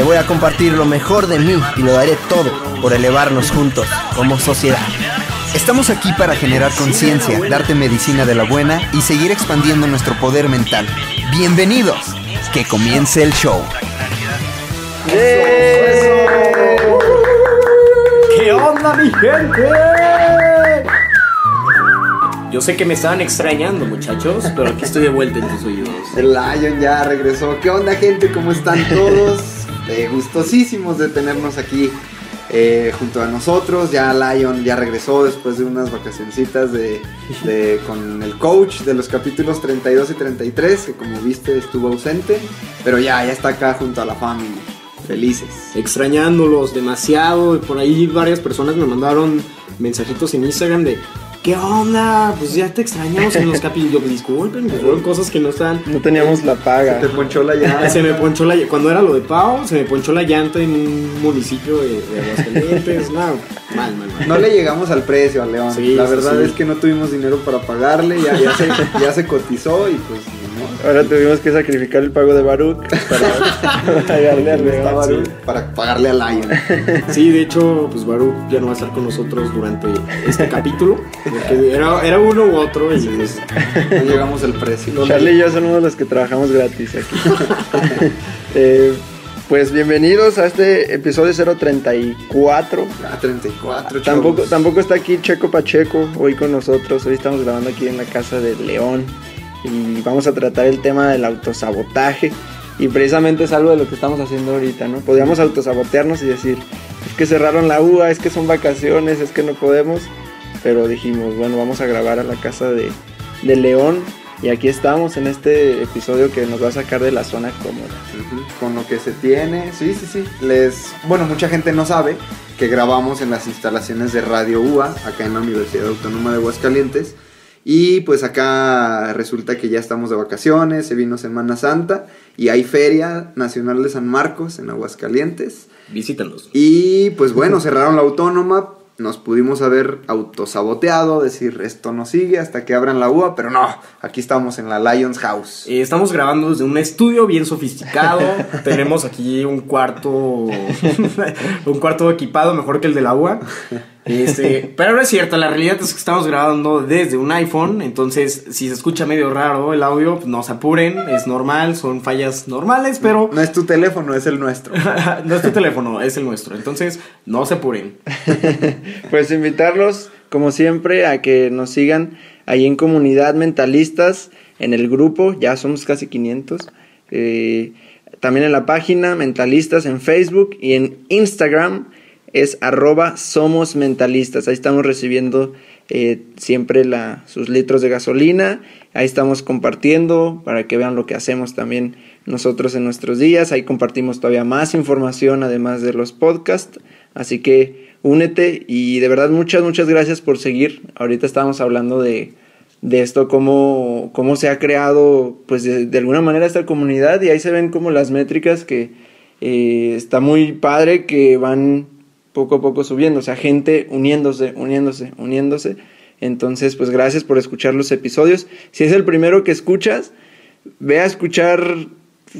Te voy a compartir lo mejor de mí y lo daré todo por elevarnos juntos como sociedad. Estamos aquí para generar conciencia, darte medicina de la buena y seguir expandiendo nuestro poder mental. Bienvenidos, que comience el show. ¿Qué onda, mi gente? Yo sé que me estaban extrañando, muchachos, pero aquí estoy de vuelta en tus oídos. El Lion ya regresó. ¿Qué onda, gente? ¿Cómo están todos? Gustosísimos de tenernos aquí eh, junto a nosotros. Ya Lion ya regresó después de unas vacacioncitas de, de- con el coach de los capítulos 32 y 33, que como viste estuvo ausente. Pero ya, ya está acá junto a la familia. Felices. Extrañándolos demasiado. Por ahí varias personas me mandaron mensajitos en Instagram de. ¿Qué onda? Pues ya te extrañamos en los capítulos. Disculpen, pues fueron cosas que no están. No teníamos la paga. Te ponchó la llave. Se me ponchó la cuando era lo de Pau, se me ponchó la llanta en un municipio de, de Aguascalientes. No, mal, mal, mal. No le llegamos al precio al León. Sí, la verdad sí. es que no tuvimos dinero para pagarle. Ya, ya, se, ya se cotizó y pues. Ahora tuvimos que sacrificar el pago de Baruch para pagarle al Está León. Baruch para pagarle a Lion. Sí, de hecho, pues Baruch ya no va a estar con nosotros durante este capítulo. Porque era, era uno u otro. Y pues, No llegamos al precio. Charlie y yo somos los que trabajamos gratis aquí. Eh, pues bienvenidos a este episodio 034. Ah, 34, Tampoco, chavos. tampoco está aquí Checo Pacheco hoy con nosotros. Hoy estamos grabando aquí en la casa de León y vamos a tratar el tema del autosabotaje. Y precisamente es algo de lo que estamos haciendo ahorita, ¿no? Podríamos autosabotearnos y decir, es que cerraron la UA, es que son vacaciones, es que no podemos. Pero dijimos, bueno, vamos a grabar a la casa de, de León. Y aquí estamos en este episodio que nos va a sacar de la zona cómoda. Con lo que se tiene. Sí, sí, sí. Les, bueno, mucha gente no sabe que grabamos en las instalaciones de Radio UA, acá en la Universidad Autónoma de Aguascalientes. Y pues acá resulta que ya estamos de vacaciones, se vino Semana Santa y hay Feria Nacional de San Marcos en Aguascalientes. visítanos. Y pues bueno, cerraron la autónoma, nos pudimos haber autosaboteado, decir esto no sigue hasta que abran la UA, pero no, aquí estamos en la Lions House. Eh, estamos grabando desde un estudio bien sofisticado. Tenemos aquí un cuarto. un cuarto equipado mejor que el de la UA. Este, pero no es cierto, la realidad es que estamos grabando desde un iPhone. Entonces, si se escucha medio raro el audio, pues no se apuren, es normal, son fallas normales, pero No es tu teléfono, es el nuestro. no es tu teléfono, es el nuestro. Entonces, no se apuren. Pues invitarlos, como siempre, a que nos sigan ahí en Comunidad Mentalistas, en el grupo, ya somos casi 500. eh, también en la página Mentalistas en Facebook y en Instagram es arroba somos mentalistas. Ahí estamos recibiendo eh, siempre sus litros de gasolina. Ahí estamos compartiendo para que vean lo que hacemos también nosotros en nuestros días. Ahí compartimos todavía más información además de los podcasts. Así que únete y de verdad muchas, muchas gracias por seguir. Ahorita estábamos hablando de, de esto, cómo, cómo se ha creado pues de, de alguna manera esta comunidad y ahí se ven como las métricas que eh, está muy padre que van poco a poco subiendo, o sea, gente uniéndose, uniéndose, uniéndose. Entonces, pues gracias por escuchar los episodios. Si es el primero que escuchas, ve a escuchar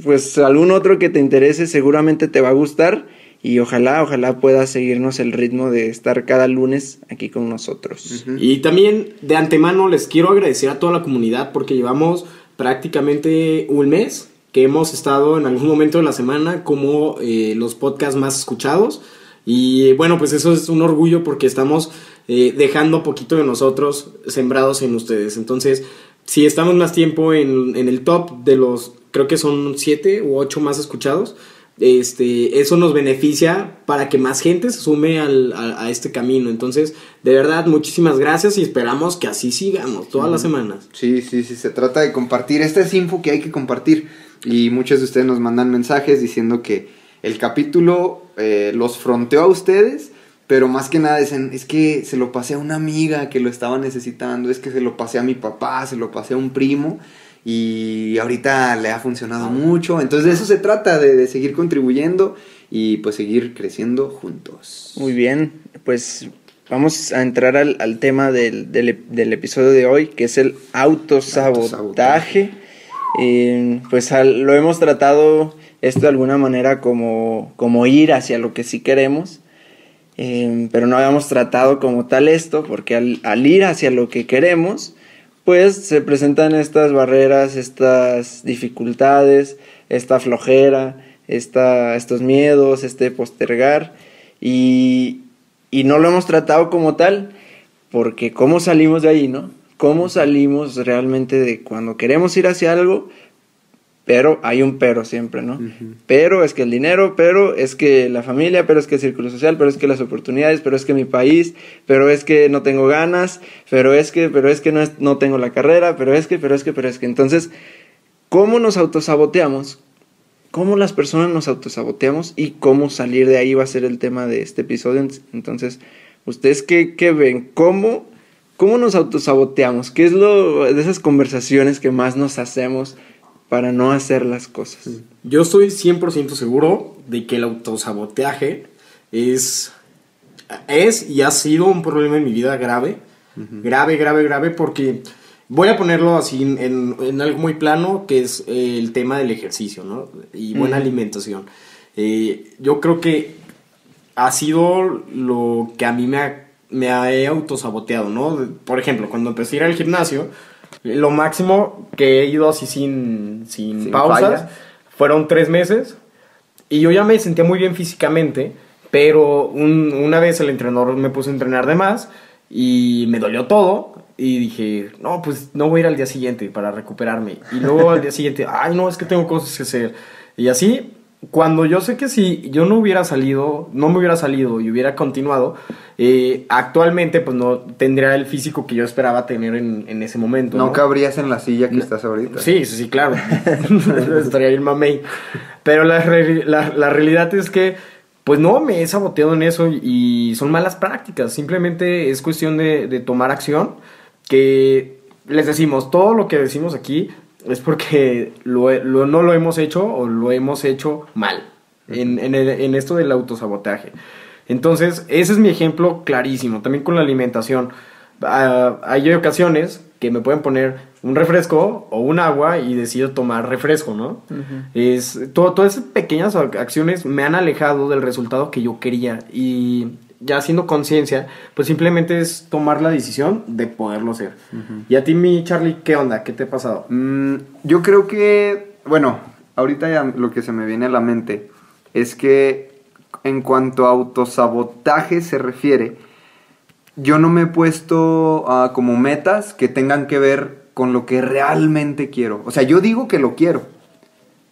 pues algún otro que te interese seguramente te va a gustar y ojalá, ojalá puedas seguirnos el ritmo de estar cada lunes aquí con nosotros. Y también de antemano les quiero agradecer a toda la comunidad porque llevamos prácticamente un mes que hemos estado en algún momento de la semana como eh, los podcasts más escuchados. Y bueno, pues eso es un orgullo porque estamos eh, dejando poquito de nosotros sembrados en ustedes. Entonces, si estamos más tiempo en, en el top de los, creo que son siete u ocho más escuchados, este, eso nos beneficia para que más gente se sume al, a, a, este camino. Entonces, de verdad, muchísimas gracias y esperamos que así sigamos todas las semanas. Sí, sí, sí, se trata de compartir. Esta es info que hay que compartir. Y muchos de ustedes nos mandan mensajes diciendo que el capítulo eh, los fronteó a ustedes, pero más que nada dicen, es que se lo pasé a una amiga que lo estaba necesitando, es que se lo pasé a mi papá, se lo pasé a un primo y ahorita le ha funcionado mucho. Entonces de eso se trata, de, de, seguir contribuyendo y pues seguir creciendo juntos. Muy bien, pues vamos a entrar al, al tema del, del, del, episodio de hoy, que es el autosabotaje. autosabotaje. Eh, pues al, lo hemos tratado esto de alguna manera como, como ir hacia lo que sí queremos. Eh, pero no habíamos tratado como tal esto, porque al, al ir hacia lo que queremos, pues se presentan estas barreras, estas dificultades, esta flojera, esta, estos miedos, este postergar y, y, no lo hemos tratado como tal porque cómo salimos de ahí, ¿no? ¿Cómo salimos realmente de cuando queremos ir hacia algo? Pero hay un pero siempre, ¿no? Uh -huh. Pero es que el dinero, pero es que la familia, pero es que el círculo social, pero es que las oportunidades, pero es que mi país, pero es que no tengo ganas, pero es que, pero es que no, es, no tengo la carrera, pero es que, pero es que, pero es que. Entonces, ¿cómo nos autosaboteamos? ¿Cómo las personas nos autosaboteamos? Y cómo salir de ahí va a ser el tema de este episodio. Entonces, ¿ustedes qué, qué ven? ¿Cómo, ¿Cómo nos autosaboteamos? ¿Qué es lo de esas conversaciones que más nos hacemos? Para no hacer las cosas. Yo estoy 100% seguro de que el autosaboteaje es, es y ha sido un problema en mi vida grave. Uh -huh. Grave, grave, grave, porque voy a ponerlo así en, en, algo muy plano, que es el tema del ejercicio, ¿no? Y buena uh -huh. alimentación. Eh, yo creo que ha sido lo que a mí me ha, me ha autosaboteado, ¿no? Por ejemplo, cuando empecé a ir al gimnasio, lo máximo que he ido así sin, sin, sin pausas falla. fueron tres meses. Y yo ya me sentía muy bien físicamente, pero un, una vez el entrenador me puso a entrenar de más y me dolió todo. Y dije, no, pues no voy a ir al día siguiente para recuperarme. Y luego al día siguiente, ay, no, es que tengo cosas que hacer. Y así, cuando yo sé que si yo no hubiera salido, no me hubiera salido y hubiera continuado, eh, actualmente pues no tendría el físico que yo esperaba tener en, en ese momento. No, ¿no? cabrías en la silla que no. estás ahorita. Sí, sí, sí, claro. Estaría bien mamey. Pero la, la, la, realidad es que pues no me he saboteado en eso y son malas prácticas. Simplemente es cuestión de, de tomar acción. Que les decimos, todo lo que decimos aquí es porque lo, lo, no lo hemos hecho o lo hemos hecho mal en, en, el, en, esto del autosabotaje. Entonces, ese es mi ejemplo clarísimo. También con la alimentación. Uh, hay ocasiones que me pueden poner un refresco o un agua y decido tomar refresco, ¿no? Uh -huh. es, todo, todas esas pequeñas acciones me han alejado del resultado que yo quería y ya haciendo conciencia, pues simplemente es tomar la decisión de poderlo hacer. Uh -huh. Y a ti, mi Charlie, ¿qué onda? ¿Qué te ha pasado? Mm, yo creo que, bueno, ahorita ya lo que se me viene a la mente es que en cuanto a autosabotaje se refiere, yo no me he puesto uh, como metas que tengan que ver con lo que realmente quiero. O sea, yo digo que lo quiero,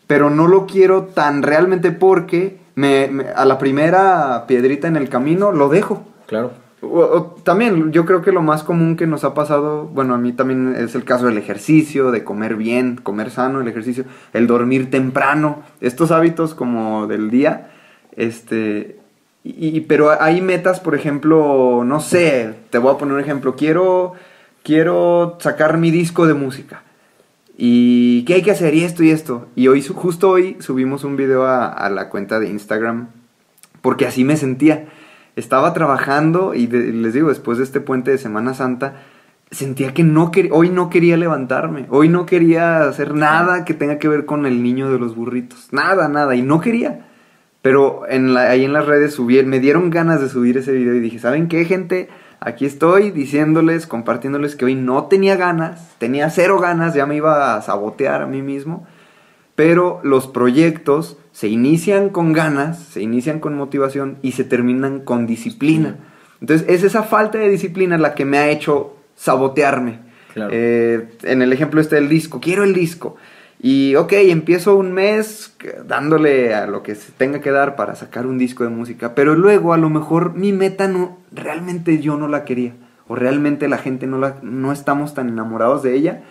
pero no lo quiero tan realmente porque me, me, a la primera piedrita en el camino lo dejo. Claro. O, o, también yo creo que lo más común que nos ha pasado, bueno, a mí también es el caso del ejercicio, de comer bien, comer sano, el ejercicio, el dormir temprano, estos hábitos como del día, este, y, pero hay metas, por ejemplo, no sé, te voy a poner un ejemplo, quiero, quiero sacar mi disco de música. ¿Y qué hay que hacer? Y esto y esto. Y hoy, justo hoy, subimos un video a, la cuenta de Instagram. Porque así me sentía. Estaba trabajando y les digo, después de este puente de Semana Santa, sentía que no hoy no quería levantarme, hoy no quería hacer nada que tenga que ver con el niño de los burritos, nada, nada, y no quería. Pero en la- ahí en las redes subí, me dieron ganas de subir ese video y dije, ¿saben qué, gente? Aquí estoy diciéndoles, compartiéndoles que hoy no tenía ganas, tenía cero ganas, ya me iba a sabotear a mí mismo, pero los proyectos se inician con ganas, se inician con motivación y se terminan con disciplina. Entonces es esa falta de disciplina la que me ha hecho sabotearme. Claro. Eh, en el ejemplo este del disco, quiero el disco. Y ok, empiezo un mes dándole a lo que se tenga que dar para sacar un disco de música, pero luego a lo mejor mi meta no, realmente yo no la quería, o realmente la gente no, la, no estamos tan enamorados de ella,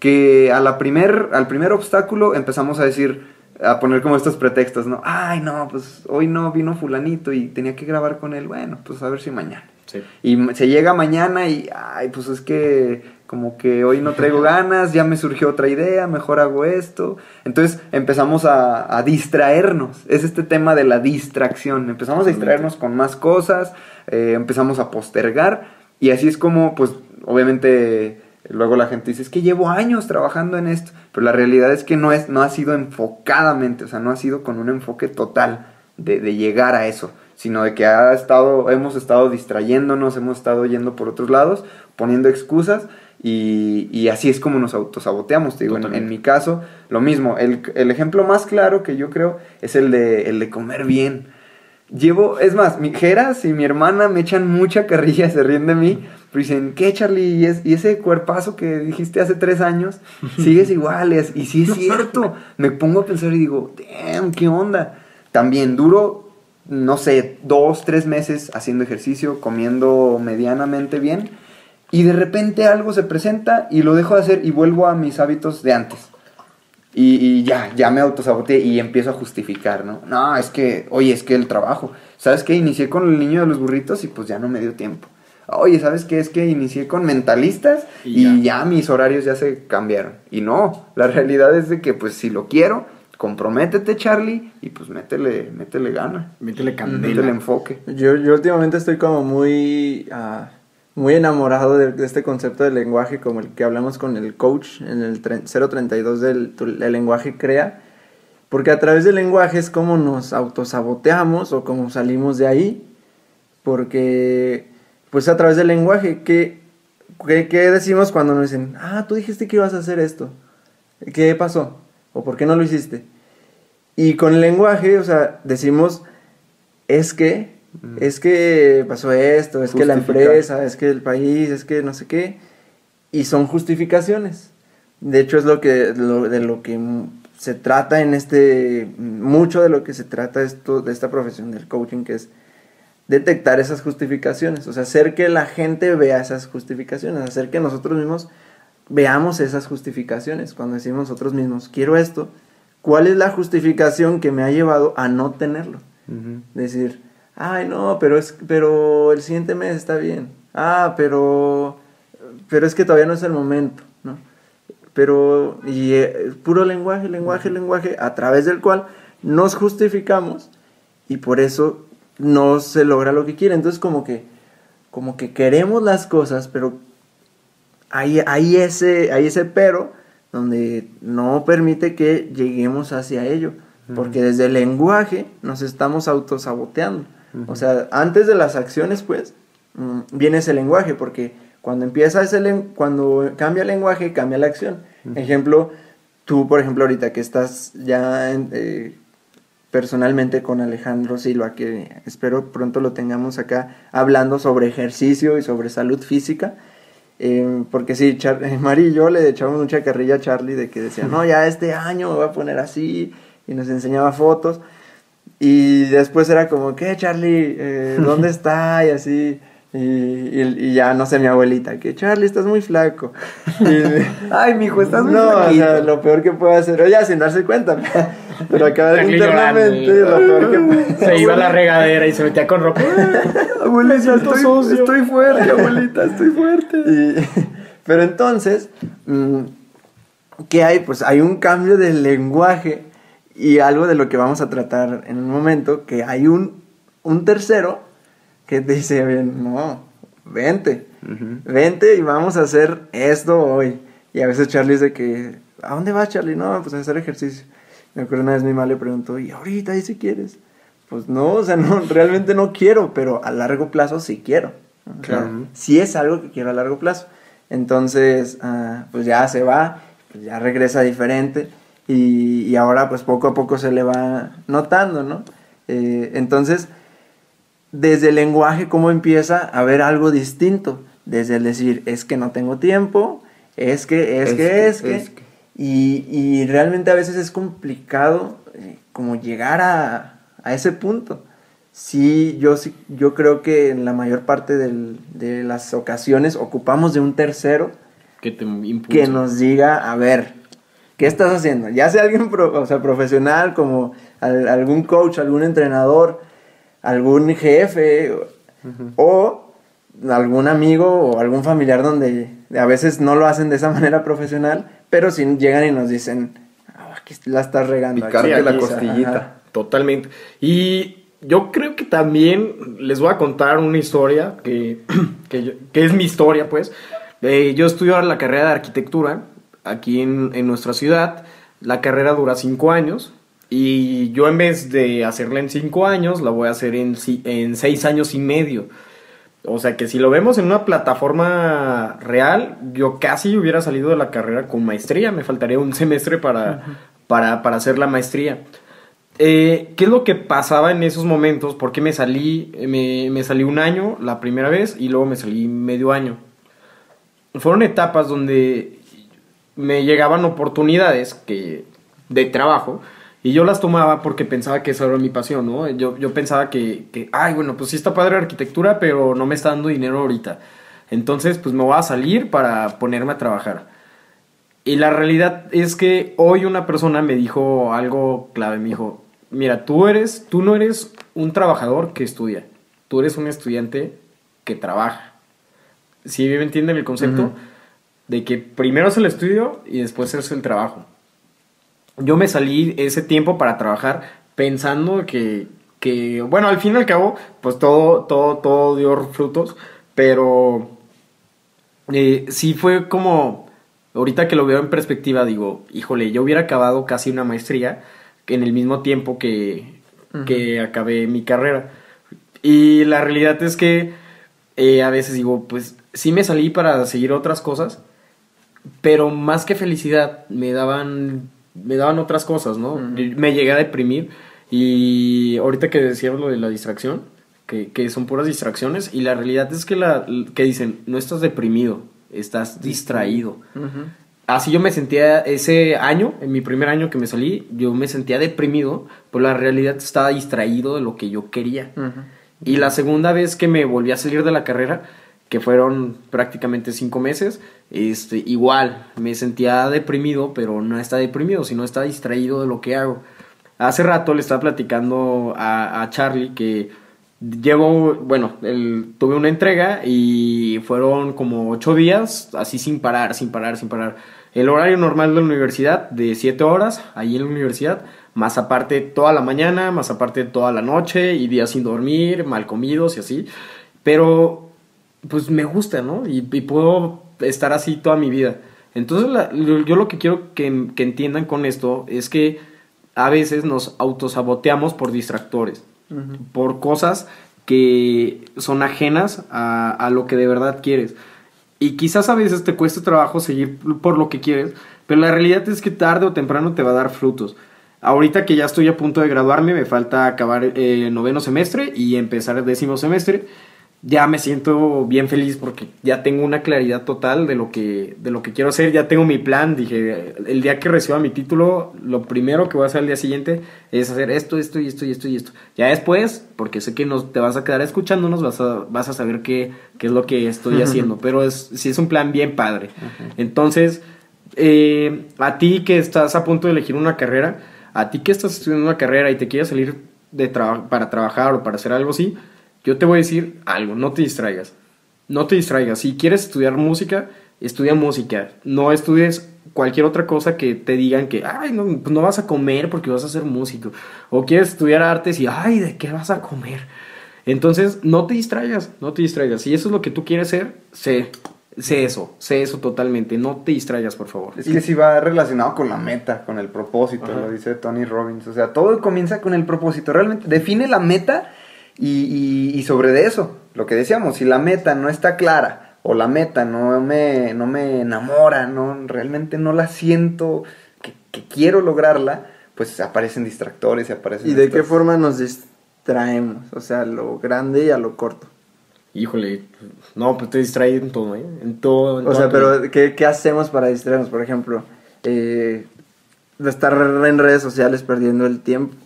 que a la primer, al primer obstáculo empezamos a decir, a poner como estos pretextos, ¿no? Ay, no, pues hoy no vino fulanito y tenía que grabar con él, bueno, pues a ver si mañana. Sí. Y se llega mañana y, ay, pues es que como que hoy no traigo ganas, ya me surgió otra idea, mejor hago esto. Entonces empezamos a, a distraernos. Es este tema de la distracción. Empezamos a distraernos con más cosas, eh, empezamos a postergar y así es como, pues, obviamente... Luego la gente dice, es que llevo años trabajando en esto, pero la realidad es que no, es, no ha sido enfocadamente, o sea, no ha sido con un enfoque total de, de llegar a eso, sino de que ha estado, hemos estado distrayéndonos, hemos estado yendo por otros lados, poniendo excusas y, y así es como nos autosaboteamos. Te digo, en, mi caso, lo mismo. El, el ejemplo más claro que yo creo es el de, el de comer bien. Llevo, es más, mi Geras y mi hermana me echan mucha carrilla, se ríen de mí, pero dicen, ¿qué Charlie? ¿Y, es- y ese cuerpazo que dijiste hace tres años, sigues igual, y es- y sí es cierto. Me pongo a pensar y digo, damn, ¿qué onda? También duro, no sé, dos, tres meses haciendo ejercicio, comiendo medianamente bien, y de repente algo se presenta y lo dejo de hacer y vuelvo a mis hábitos de antes. Y, y ya, ya me autosaboteé y empiezo a justificar, ¿no? No, es que, oye, es que el trabajo. ¿Sabes qué? Inicié con el niño de los burritos y pues ya no me dio tiempo. Oye, ¿sabes qué? Es que inicié con mentalistas Y y, ya. mis horarios ya se cambiaron. Y no, la realidad es de que pues si lo quiero, comprométete Charlie y pues métele, métele gana. Métele Métele candela. enfoque. Yo, yo últimamente estoy como muy, ah, muy enamorado de, de este concepto del lenguaje, como el que hablamos con el coach en el tre- 032 del el lenguaje crea, porque a través del lenguaje es como nos autosaboteamos o como salimos de ahí, porque pues a través del lenguaje, ¿qué, qué, qué decimos cuando nos dicen, ah, tú dijiste que ibas a hacer esto? ¿Qué pasó? ¿O por qué no lo hiciste? Y con el lenguaje, o sea, decimos, es que, es que pasó esto, es que la empresa, es que el país, es que no sé qué. Y son justificaciones. De hecho, es lo que, lo- de lo que mm, se trata en este, mucho de lo que se trata esto, de esta profesión del coaching, que es detectar esas justificaciones, o sea, hacer que la gente vea esas justificaciones, hacer que nosotros mismos veamos esas justificaciones. Cuando decimos nosotros mismos, quiero esto, ¿cuál es la justificación que me ha llevado a no tenerlo? Decir, ay, no, pero, es, pero el siguiente mes está bien. Ah, pero, pero es que todavía no es el momento, ¿no? Pero, y eh, puro lenguaje, lenguaje, lenguaje, a través del cual nos justificamos y por eso no se logra lo que quiere. Entonces, como que, como que queremos las cosas, pero hay, hay, ese, hay ese pero donde no permite que lleguemos hacia ello. Porque desde el lenguaje nos estamos autosaboteando. O sea, antes de las acciones, pues, mm, viene ese lenguaje, porque cuando empieza ese cuando cambia el lenguaje, cambia la acción. Ejemplo, tú, por ejemplo, ahorita que estás ya en- eh, personalmente con Alejandro Silva, que espero pronto lo tengamos acá hablando sobre ejercicio y sobre salud física. Eh, porque sí, Char Mari y yo le echamos mucha carrilla a Charlie de que decía, no, ya este año me voy a poner así, y nos enseñaba fotos. Y después era como, ¿qué, Charlie? Eh, ¿Dónde está? Y así. Y, y- y ya, no sé, mi abuelita, que Charlie, estás muy flaco. Y- Ay, mijo, estás muy no, o sea, lo peor que puede hacer, ella sin darse cuenta, pero acá internamente, llorando. lo peor que puede Se iba a la regadera y se metía con ropa. Abuelita, estoy, estoy fuerte, abuelita, estoy fuerte. Y- pero entonces, mm, ¿qué hay? Pues hay un cambio del lenguaje y algo de lo que vamos a tratar en un momento, que hay un, un tercero que te dice, bien, no, vente, vente y vamos a hacer esto hoy. Y a veces Charlie dice que, ¿a dónde vas Charlie? No, pues a hacer ejercicio. Me acuerdo una vez mi mamá le preguntó, ¿y ahorita y si quieres? Pues no, o sea, no, realmente no quiero, pero a largo plazo sí quiero. O sea, sí es algo que quiero a largo plazo. Entonces, ah, pues ya se va, pues ya regresa diferente y, y ahora pues poco a poco se le va notando, ¿no? Eh, entonces, desde el lenguaje, ¿cómo empieza a ver algo distinto? Desde el decir, es que no tengo tiempo, es que, es, que, es que. Y, y realmente a veces es complicado eh, como llegar a, a ese punto. Sí, yo sí, yo creo que en la mayor parte del- de las ocasiones ocupamos de un tercero Que te que nos diga, a ver, ¿qué estás haciendo? Ya sea alguien pro- o sea, profesional, como al- algún coach, algún entrenador, algún jefe, o, o algún amigo o algún familiar donde a veces no lo hacen de esa manera profesional, pero si llegan y nos dicen, "Ah, aquí la estás regando. aquí". Picarte la costillita. ajá. Totalmente. Y yo creo que también les voy a contar una historia que, que, yo- que es mi historia, pues. Eh, yo estudio ahora la carrera de arquitectura aquí en, en nuestra ciudad. La carrera dura cinco años. Y yo en vez de hacerla en cinco años, la voy a hacer en, si- en seis años y medio. O sea que si lo vemos en una plataforma real, yo casi hubiera salido de la carrera con maestría. Me faltaría un semestre para, para, para hacer la maestría. Eh, ¿Qué es lo que pasaba en esos momentos? ¿Por qué me salí? Me, me salí un año la primera vez y luego me salí medio año. Fueron etapas donde me llegaban oportunidades que, de trabajo y yo las tomaba porque pensaba que esa era mi pasión, ¿no? Yo, yo pensaba que, que, ay, bueno, pues sí está padre la arquitectura, pero no me está dando dinero ahorita. Entonces, pues me voy a salir para ponerme a trabajar. Y la realidad es que hoy una persona me dijo algo clave, me dijo, mira, tú eres, tú no eres un trabajador que estudia, tú eres un estudiante que trabaja. ¿Sí me entienden el concepto? De que primero es el estudio y después es el trabajo. Yo me salí ese tiempo para trabajar pensando que, que bueno, al fin y al cabo, pues todo, todo, todo dio frutos, pero eh, sí fue como, ahorita que lo veo en perspectiva, digo, híjole, yo hubiera acabado casi una maestría en el mismo tiempo que, que acabé mi carrera. Y la realidad es que eh, a veces digo, pues sí me salí para seguir otras cosas, pero más que felicidad me daban, me daban otras cosas, ¿no? Me llegué a deprimir y ahorita que decíamos lo de la distracción, que, que son puras distracciones y la realidad es que, la, que dicen, no estás deprimido, estás distraído. Así yo me sentía ese año, en mi primer año que me salí, yo me sentía deprimido, pero la realidad estaba distraído de lo que yo quería. Y la segunda vez que me volví a salir de la carrera, que fueron prácticamente cinco meses, este, igual me sentía deprimido, pero no estaba deprimido, sino estaba distraído de lo que hago. Hace rato le estaba platicando a, a Charlie que llevo, bueno, tuve una entrega y fueron como ocho días así sin parar, sin parar, sin parar. El horario normal de la universidad de siete horas, ahí en la universidad, más aparte toda la mañana, más aparte toda la noche y días sin dormir, mal comidos y así. Pero pues me gusta, ¿no? Y, y puedo estar así toda mi vida. Entonces la- yo lo que quiero que, que entiendan con esto es que a veces nos autosaboteamos por distractores, por cosas que son ajenas a, a lo que de verdad quieres. Y quizás a veces te cueste trabajo seguir por lo que quieres, pero la realidad es que tarde o temprano te va a dar frutos. Ahorita que ya estoy a punto de graduarme, me falta acabar eh, noveno semestre y empezar el décimo semestre. Ya me siento bien feliz porque ya tengo una claridad total de lo que, de lo que quiero hacer. Ya tengo mi plan. Dije, el día que reciba mi título, lo primero que voy a hacer el día siguiente es hacer esto, esto y esto y esto y esto. Ya después, porque sé que nos, te vas a quedar escuchándonos, vas a, vas a saber qué, qué es lo que estoy haciendo. Pero es, sí es un plan bien padre. Entonces, eh, a ti que estás a punto de elegir una carrera, a ti que estás estudiando una carrera y te quieres salir de traba- para trabajar o para hacer algo así, yo te voy a decir algo, no te distraigas. No te distraigas. Si quieres estudiar música, estudia música. No estudies cualquier otra cosa que te digan que, ay, no, pues no vas a comer porque vas a ser músico. O quieres estudiar artes y, ay, ¿de qué vas a comer? Entonces, no te distraigas, no te distraigas. Si eso es lo que tú quieres ser, sé, sé eso, sé eso totalmente. No te distraigas, por favor. Es que sí va relacionado con la meta, con el propósito, Ajá. lo dice Tony Robbins. O sea, todo comienza con el propósito. Realmente define la meta y, y- y sobre de eso, lo que decíamos, si la meta no está clara o la meta no me, no me enamora, no, realmente no la siento que, que quiero lograrla, pues aparecen distractores y aparecen... ¿Y de qué forma nos distraemos? O sea, a lo grande y a lo corto. Híjole, no, pues te distrae en todo, ¿eh? En todo. en O sea, todo. pero ¿qué, qué hacemos para distraernos? Por ejemplo, eh, estar en redes sociales perdiendo el tiempo.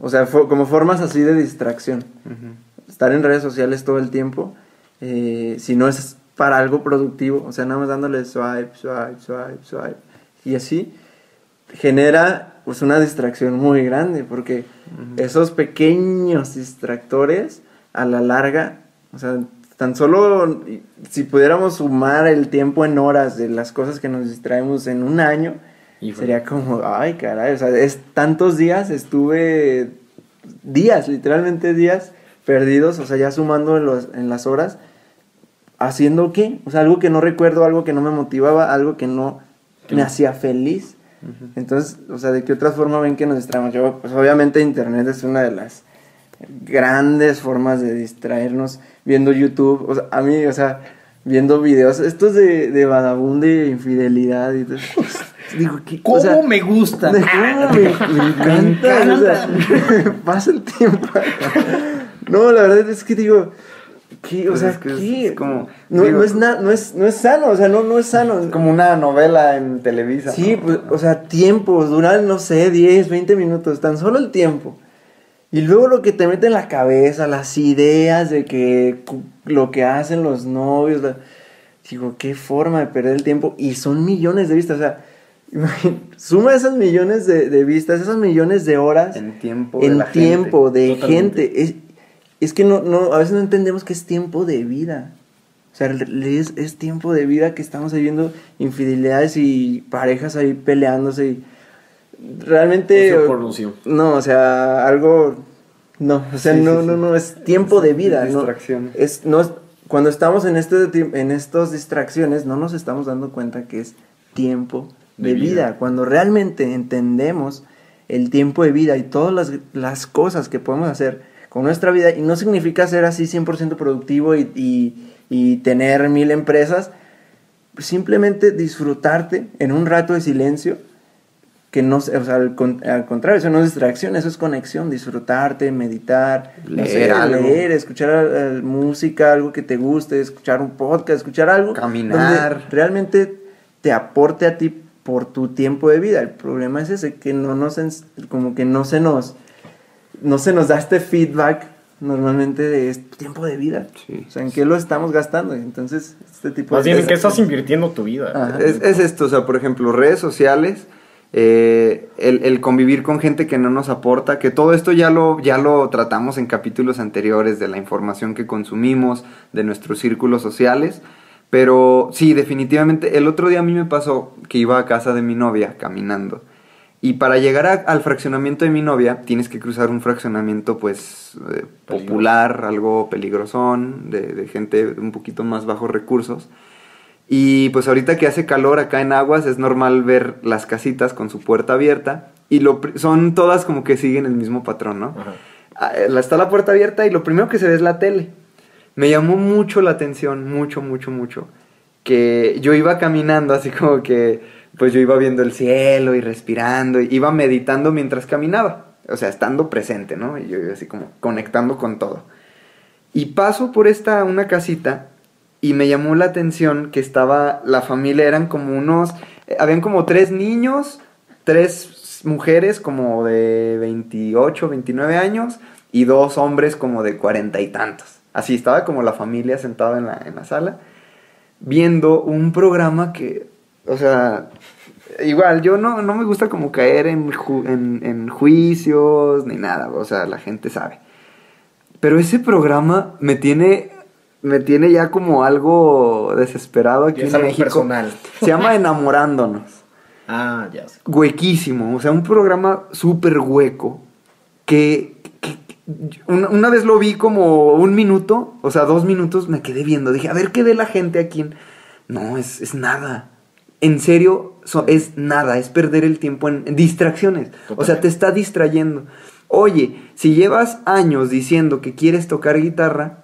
O sea, como formas así de distracción. ujú. Estar en redes sociales todo el tiempo, eh, si no es para algo productivo, o sea, nada más dándole swipe, swipe, swipe, swipe, y así, genera pues una distracción muy grande, porque esos pequeños distractores, a la larga, o sea, tan solo si pudiéramos sumar el tiempo en horas de las cosas que nos distraemos en un año, Híjole. sería como, ay, caray, o sea, es tantos días estuve días, literalmente días perdidos, o sea, ya sumando en, los, en las horas, haciendo qué? O sea, algo que no recuerdo, algo que no me motivaba, algo que no me hacía feliz. Entonces, o sea, ¿de qué otra forma ven que nos distraemos? Yo, pues obviamente Internet es una de las grandes formas de distraernos viendo YouTube, o sea, a mí, o sea, viendo videos, estos de, de vagabundo de infidelidad y todo. Digo, ¿qué? o ¿Cómo sea, me gusta? de cómo me, me encanta, o sea, pasa el tiempo. No, la verdad es que digo, ¿qué? O Pues sea, es que ¿qué? es como- no, digo- no es na- no es no es sano, o sea, no no es sano. Es como una novela en Televisa. Sí, ¿no? pues, o sea, tiempos, duran, no sé, 10, 20 minutos, tan solo el tiempo. Y luego lo que te mete en la cabeza, las ideas de que lo que hacen los novios, la- digo, qué forma de perder el tiempo. Y son millones de vistas, o sea, suma esas millones de, de vistas, esas millones de horas En tiempo de en la tiempo gente. de Totalmente. gente. Es, es que no, no, a veces no entendemos que es tiempo de vida. O sea, es, es tiempo de vida que estamos ahí viendo infidelidades y parejas ahí peleándose y realmente... Por ocio. No, o sea, algo... No, o sea, Sí, no, sí, no, no, es tiempo de vida. ¿no? Distracciones. Es, no es- cuando estamos en, este, en estas distracciones, no nos estamos dando cuenta que es tiempo de, De vida. vida. Cuando realmente entendemos el tiempo de vida y todas las, las cosas que podemos hacer con nuestra vida, y no significa ser así 100% productivo y, y- y tener mil empresas, simplemente disfrutarte en un rato de silencio que no, se- o sea, al, con- al contrario, eso no es distracción, eso es conexión, disfrutarte, meditar, no sé, Leer algo. leer, escuchar eh, música, algo que te guste, escuchar un podcast, escuchar algo. Caminar. donde realmente te aporte a ti por tu tiempo de vida. El problema es ese, que no nos, como que no se nos, no se nos da este feedback normalmente de este tiempo de vida. Sí. O sea, ¿en qué lo estamos gastando? Entonces, este tipo Más de... bien, ¿en qué estás invirtiendo tu vida? Ajá. Es, es esto, o sea, por ejemplo, redes sociales, eh, el, el convivir con gente que no nos aporta, que todo esto ya lo, ya lo tratamos en capítulos anteriores de la información que consumimos, de nuestros círculos sociales, pero sí, definitivamente, el otro día a mí me pasó que iba a casa de mi novia caminando. Y para llegar a- al fraccionamiento de mi novia, tienes que cruzar un fraccionamiento, pues, eh, popular, algo peligrosón, de, de gente un poquito más bajos recursos. Y pues ahorita que hace calor acá en Aguas es normal ver las casitas con su puerta abierta y lo, son todas como que siguen el mismo patrón, ¿no? Ajá. Ah, eh, Está la puerta abierta y lo primero que se ve es la tele. Me llamó mucho la atención, mucho, mucho, mucho, que yo iba caminando así como que, pues yo iba viendo el cielo y respirando, y iba meditando mientras caminaba, o sea, estando presente, ¿no? Y yo iba así como conectando con todo. Y paso por esta, una casita, y me llamó la atención que estaba, la familia eran como unos, eh, habían como tres niños, tres mujeres como de 28, 29 años, y dos hombres como de cuarenta y tantos. Así estaba como la familia sentada en la, en la sala, viendo un programa que, o sea, igual, yo no, no me gusta como caer en, ju- en, en juicios ni nada, o sea, la gente sabe. Pero ese programa me tiene, me tiene ya como algo desesperado aquí en México. personal. Se llama Enamorándonos. Ah, ya sé. Huequísimo, o sea, un programa súper hueco que, que- una, una vez lo vi como un minuto, o sea, dos minutos, me quedé viendo. Dije, a ver qué de la gente aquí. en-?" No, es, es nada. En serio, so- es nada. Es perder el tiempo en, en distracciones. O sea, te está distrayendo. Oye, si llevas años diciendo que quieres tocar guitarra,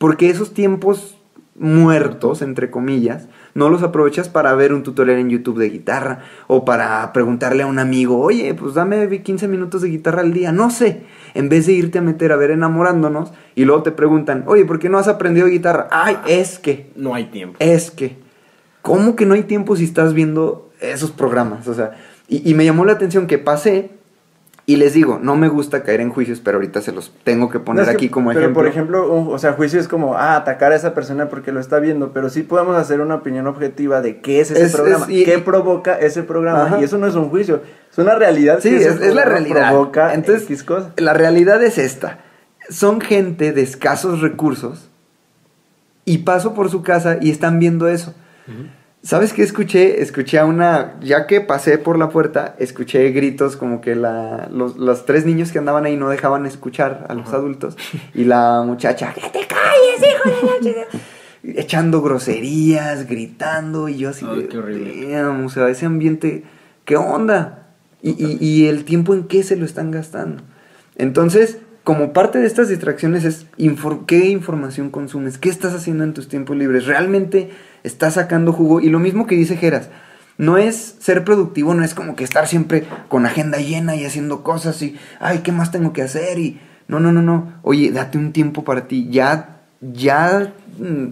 porque esos tiempos muertos, entre comillas, no los aprovechas para ver un tutorial en YouTube de guitarra o para preguntarle a un amigo, oye, pues dame 15 minutos de guitarra al día, no sé, en vez de irte a meter a ver enamorándonos y luego te preguntan, oye, ¿por qué no has aprendido guitarra? Ay, es que, No hay tiempo. es que, ¿cómo que no hay tiempo si estás viendo esos programas? O sea, y, y me llamó la atención que pasé y les digo, no me gusta caer en juicios, pero ahorita se los tengo que poner No, es que- aquí como pero ejemplo. por ejemplo, un- o sea, juicio es como, ah, atacar a esa persona porque lo está viendo, pero sí podemos hacer una opinión objetiva de qué es ese Es- programa, es- y- qué provoca ese programa, Ajá. y eso no es un juicio, es una realidad. Sí, que es, es la realidad. Provoca Entonces, X cosa. la realidad es esta. Son gente de escasos recursos y paso por su casa y están viendo eso. ¿Sabes qué escuché? Escuché a una, ya que pasé por la puerta, escuché gritos como que la, los, los tres niños que andaban ahí no dejaban escuchar a los adultos y la muchacha, que te calles, hijo de la chica", echando groserías, gritando y yo así, de, qué horrible. "Damn", o sea, ese ambiente, ¿qué onda? Y, y- y el tiempo en qué se lo están gastando. Entonces, como parte de estas distracciones es qué información consumes, qué estás haciendo en tus tiempos libres, realmente estás sacando jugo. Y lo mismo que dice Geras, no es ser productivo, no es como que estar siempre con agenda llena y haciendo cosas y, ay, ¿qué más tengo que hacer? Y, no, no, no, no. Oye, date un tiempo para ti. Ya, ya, mm,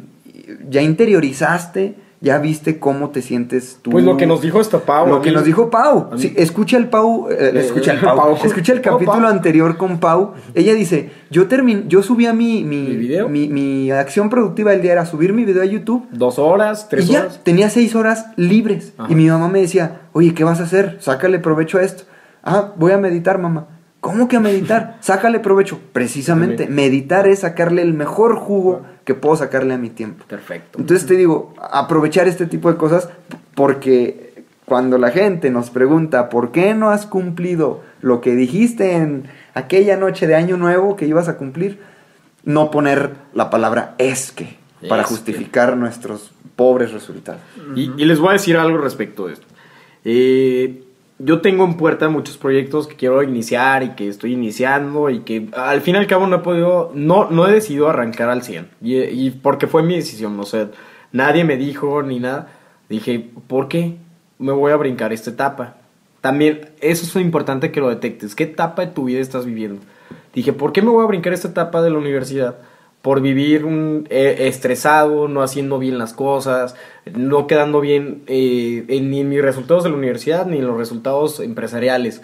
ya interiorizaste, ya viste cómo te sientes tú. Pues lo que nos dijo esta Pau. Lo que mí- nos dijo Pau. a mí- Sí, escucha el Pau. eh, Eh, escucha el eh, Pau. Pau. Escucha el Pau, capítulo Pau. anterior con Pau. Ella dice: Yo termin yo subía mi, mi, ¿Mi video? mi, mi acción productiva del día era subir mi video a YouTube. Dos horas, tres y ya horas. tenía seis horas libres. Ajá. Y mi mamá me decía: Oye, ¿qué vas a hacer? Sácale provecho a esto. Ah, voy a meditar, mamá. ¿Cómo que a meditar? Sácale provecho. Precisamente, meditar es sacarle el mejor jugo que puedo sacarle a mi tiempo. Perfecto. Entonces te digo, aprovechar este tipo de cosas porque cuando la gente nos pregunta por qué no has cumplido lo que dijiste en aquella noche de año nuevo que ibas a cumplir, no poner la palabra es que para Es que. justificar nuestros pobres resultados. Y, y les voy a decir algo respecto de esto. Eh, yo tengo en puerta muchos proyectos que quiero iniciar y que estoy iniciando y que al fin y al cabo no he podido, no, no he decidido arrancar al 100. Y, porque fue mi decisión, o sea, nadie me dijo ni nada. Dije, ¿por qué me voy a brincar esta etapa? También, eso es importante que lo detectes. ¿Qué etapa de tu vida estás viviendo? Dije, ¿por qué me voy a brincar esta etapa de la universidad? Por vivir un, eh, estresado, no haciendo bien las cosas, no quedando bien eh, en- ni en mis resultados de la universidad ni en los resultados empresariales.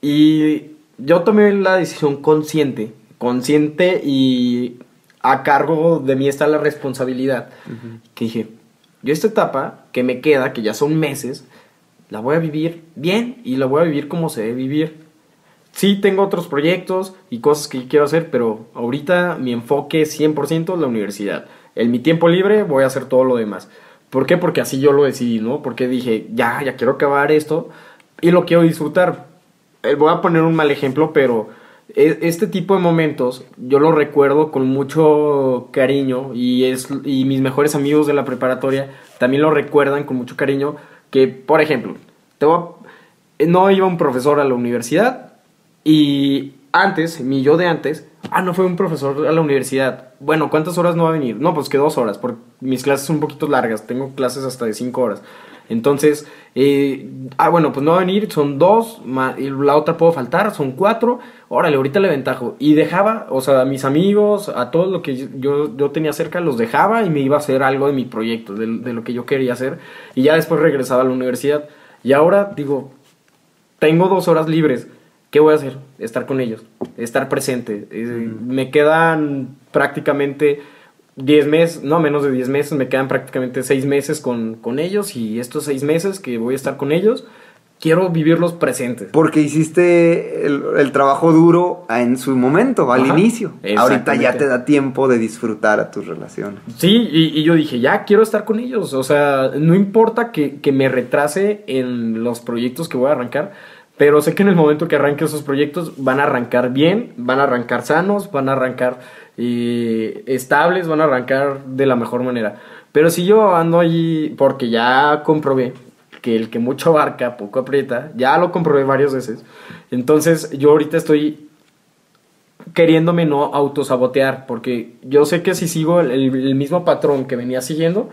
Y yo tomé la decisión consciente, consciente y a cargo de mí está la responsabilidad. Que dije, yo esta etapa que me queda, que ya son meses, la voy a vivir bien y la voy a vivir como se debe vivir. Sí, tengo otros proyectos y cosas que quiero hacer, pero ahorita mi enfoque es 100% en la universidad. En mi tiempo libre voy a hacer todo lo demás. ¿Por qué? Porque así yo lo decidí, ¿no? Porque dije, ya, ya quiero acabar esto y lo quiero disfrutar. Eh, Voy a poner un mal ejemplo, pero e- este tipo de momentos yo lo recuerdo con mucho cariño y, es, y mis mejores amigos de la preparatoria también lo recuerdan con mucho cariño. Que, por ejemplo, te voy a- no iba un profesor a la universidad y antes, mi yo de antes, ah, no fue un profesor a la universidad. Bueno, ¿cuántas horas no va a venir? No, pues que dos horas, porque mis clases son un poquito largas, tengo clases hasta de cinco horas. Entonces, eh, ah, bueno, pues no va a venir, son dos, y la otra puedo faltar, son cuatro. Órale, ahorita le ventajo. Y dejaba, o sea, a mis amigos, a todo lo que yo, yo tenía cerca, los dejaba y me iba a hacer algo de mi proyecto, de, de lo que yo quería hacer. Y ya después regresaba a la universidad. Y ahora digo, tengo dos horas libres. ¿Qué voy a hacer? Estar con ellos, estar presente. Eh, Me quedan prácticamente 10 meses, no menos de 10 meses, me quedan prácticamente 6 meses con, con ellos y estos 6 meses que voy a estar con ellos, quiero vivirlos presentes. Porque hiciste el, el trabajo duro en su momento, al Ajá, inicio. Ahorita ya te da tiempo de disfrutar a tus relaciones. Sí, y, y yo dije, ya quiero estar con ellos. O sea, no importa que, que me retrase en los proyectos que voy a arrancar, Pero sé que en el momento que arranque esos proyectos van a arrancar bien, van a arrancar sanos, van a arrancar eh, estables, van a arrancar de la mejor manera. Pero si yo ando allí, porque ya comprobé que el que mucho abarca, poco aprieta, ya lo comprobé varias veces. Entonces yo ahorita estoy queriéndome no autosabotear, porque yo sé que si sigo el, el mismo patrón que venía siguiendo,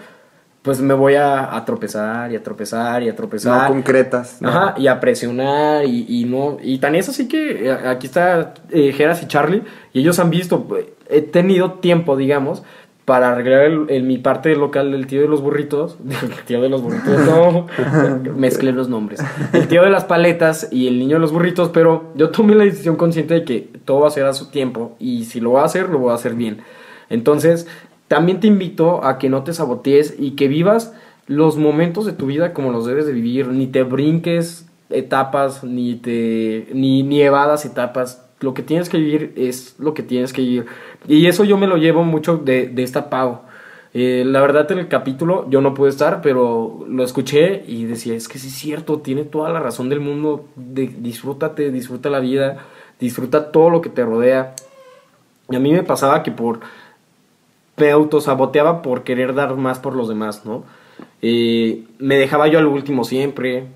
pues me voy a, a, tropezar y a tropezar y a tropezar. No concretas. ¿no? Ajá, y a presionar y, y, no. Y tan es así que eh, aquí está eh, Geras y Charlie, y ellos han visto, he tenido tiempo, digamos, para arreglar el, el, mi parte local del tío de los burritos. El tío de los burritos, no. mezclé los nombres. El tío de las paletas y el niño de los burritos, pero yo tomé la decisión consciente de que todo va a ser a su tiempo, y si lo voy a hacer, lo voy a hacer bien. Entonces, también te invito a que no te sabotees y que vivas los momentos de tu vida como los debes de vivir, ni te brinques etapas, ni te ni, ni evadas etapas. Lo que tienes que vivir es lo que tienes que vivir. Y eso yo me lo llevo mucho de, de esta pago. Eh, la verdad en el capítulo yo no pude estar, pero lo escuché y decía, es que sí es cierto, tiene toda la razón del mundo, disfrútate, disfruta la vida, disfruta todo lo que te rodea. Y a mí me pasaba que por me autosaboteaba por querer dar más por los demás, ¿no? Eh, me dejaba yo al último siempre,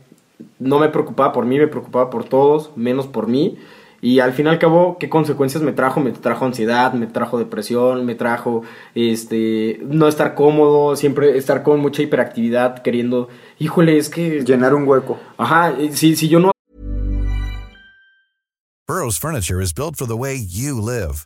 no me preocupaba por mí, me preocupaba por todos, menos por mí. Y al fin y al cabo, ¿qué consecuencias me trajo? Me trajo ansiedad, me trajo depresión, me trajo este no estar cómodo, siempre estar con mucha hiperactividad, queriendo, híjole, es que... Llenar un hueco. Ajá, si, si yo no... Burroughs Furniture is built for the way you live.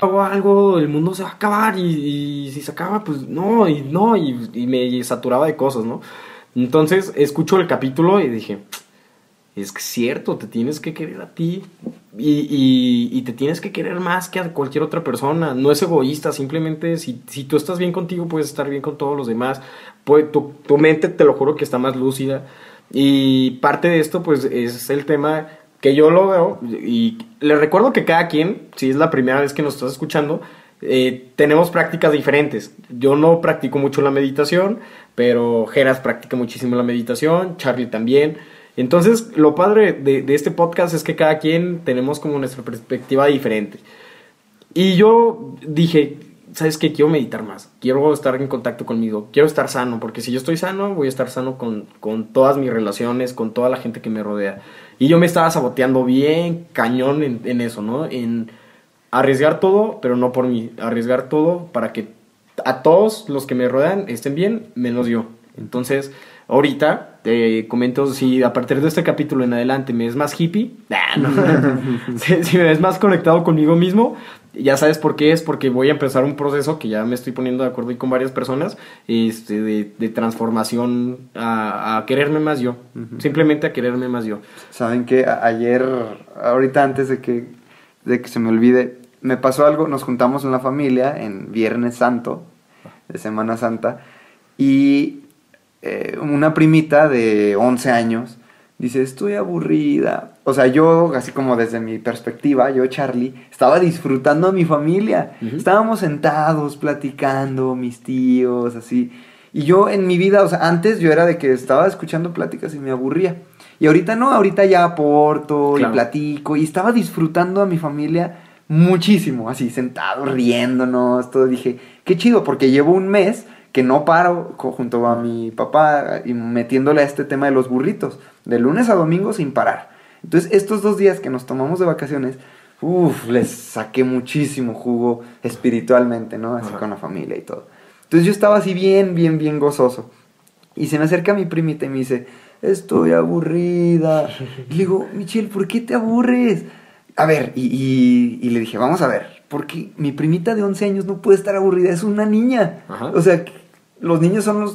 Hago algo, el mundo se va a acabar y, si se acaba, pues no, y no, y, me saturaba de cosas, ¿no? Entonces escucho el capítulo y dije, es cierto, te tienes que querer a ti y, y, te tienes que querer más que a cualquier otra persona, no es egoísta, simplemente si, si tú estás bien contigo puedes estar bien con todos los demás, pues, tu, tu mente te lo juro que está más lúcida. Y parte de esto pues es el tema que yo lo veo y le recuerdo que cada quien, si es la primera vez que nos estás escuchando, eh, tenemos prácticas diferentes. Yo no practico mucho la meditación, pero Geras practica muchísimo la meditación, Charlie también. Entonces, lo padre de, este podcast es que cada quien tenemos como nuestra perspectiva diferente. Y yo dije, ¿sabes qué? Quiero meditar más, quiero estar en contacto conmigo, quiero estar sano, porque si yo estoy sano, voy a estar sano con, con todas mis relaciones, con toda la gente que me rodea. Y yo me estaba saboteando bien cañón en, en, eso, ¿no? En arriesgar todo, pero no por mí, arriesgar todo para que a todos los que me rodean estén bien, menos yo. Entonces, ahorita te comento si a partir de este capítulo en adelante me ves más hippie, nah, no. si, si me ves más conectado conmigo mismo, ya sabes por qué es, porque voy a empezar un proceso que ya me estoy poniendo de acuerdo con varias personas, este, de, de transformación a, a, quererme más yo, uh -huh. simplemente a quererme más yo. Saben que ayer, ahorita antes de que, de que se me olvide, me pasó algo, nos juntamos en la familia en Viernes Santo, de Semana Santa, y eh, una primita de 11 años dice, estoy aburrida. O sea, yo, así como desde mi perspectiva, yo, Charlie, estaba disfrutando a mi familia. Uh -huh. Estábamos sentados, platicando, mis tíos, así. Y yo en mi vida, o sea, antes yo era de que estaba escuchando pláticas y me aburría. Y ahorita no, ahorita ya aporto claro. y platico. Y estaba disfrutando a mi familia muchísimo, así, sentado, riéndonos, todo. Dije, qué chido, porque llevo un mes que no paro junto a mi papá y metiéndole a este tema de los burritos, de lunes a domingo sin parar. Entonces, estos dos días que nos tomamos de vacaciones, uff, les saqué muchísimo jugo espiritualmente, ¿no? Así Ajá. con la familia y todo. Entonces yo estaba así bien, bien, bien gozoso. Y se me acerca mi primita y me dice, estoy aburrida. Y le digo, Michelle, ¿por qué te aburres? A ver, y, y, y le dije, vamos a ver, porque mi primita de 11 años no puede estar aburrida, es una niña. Ajá. O sea, los niños son las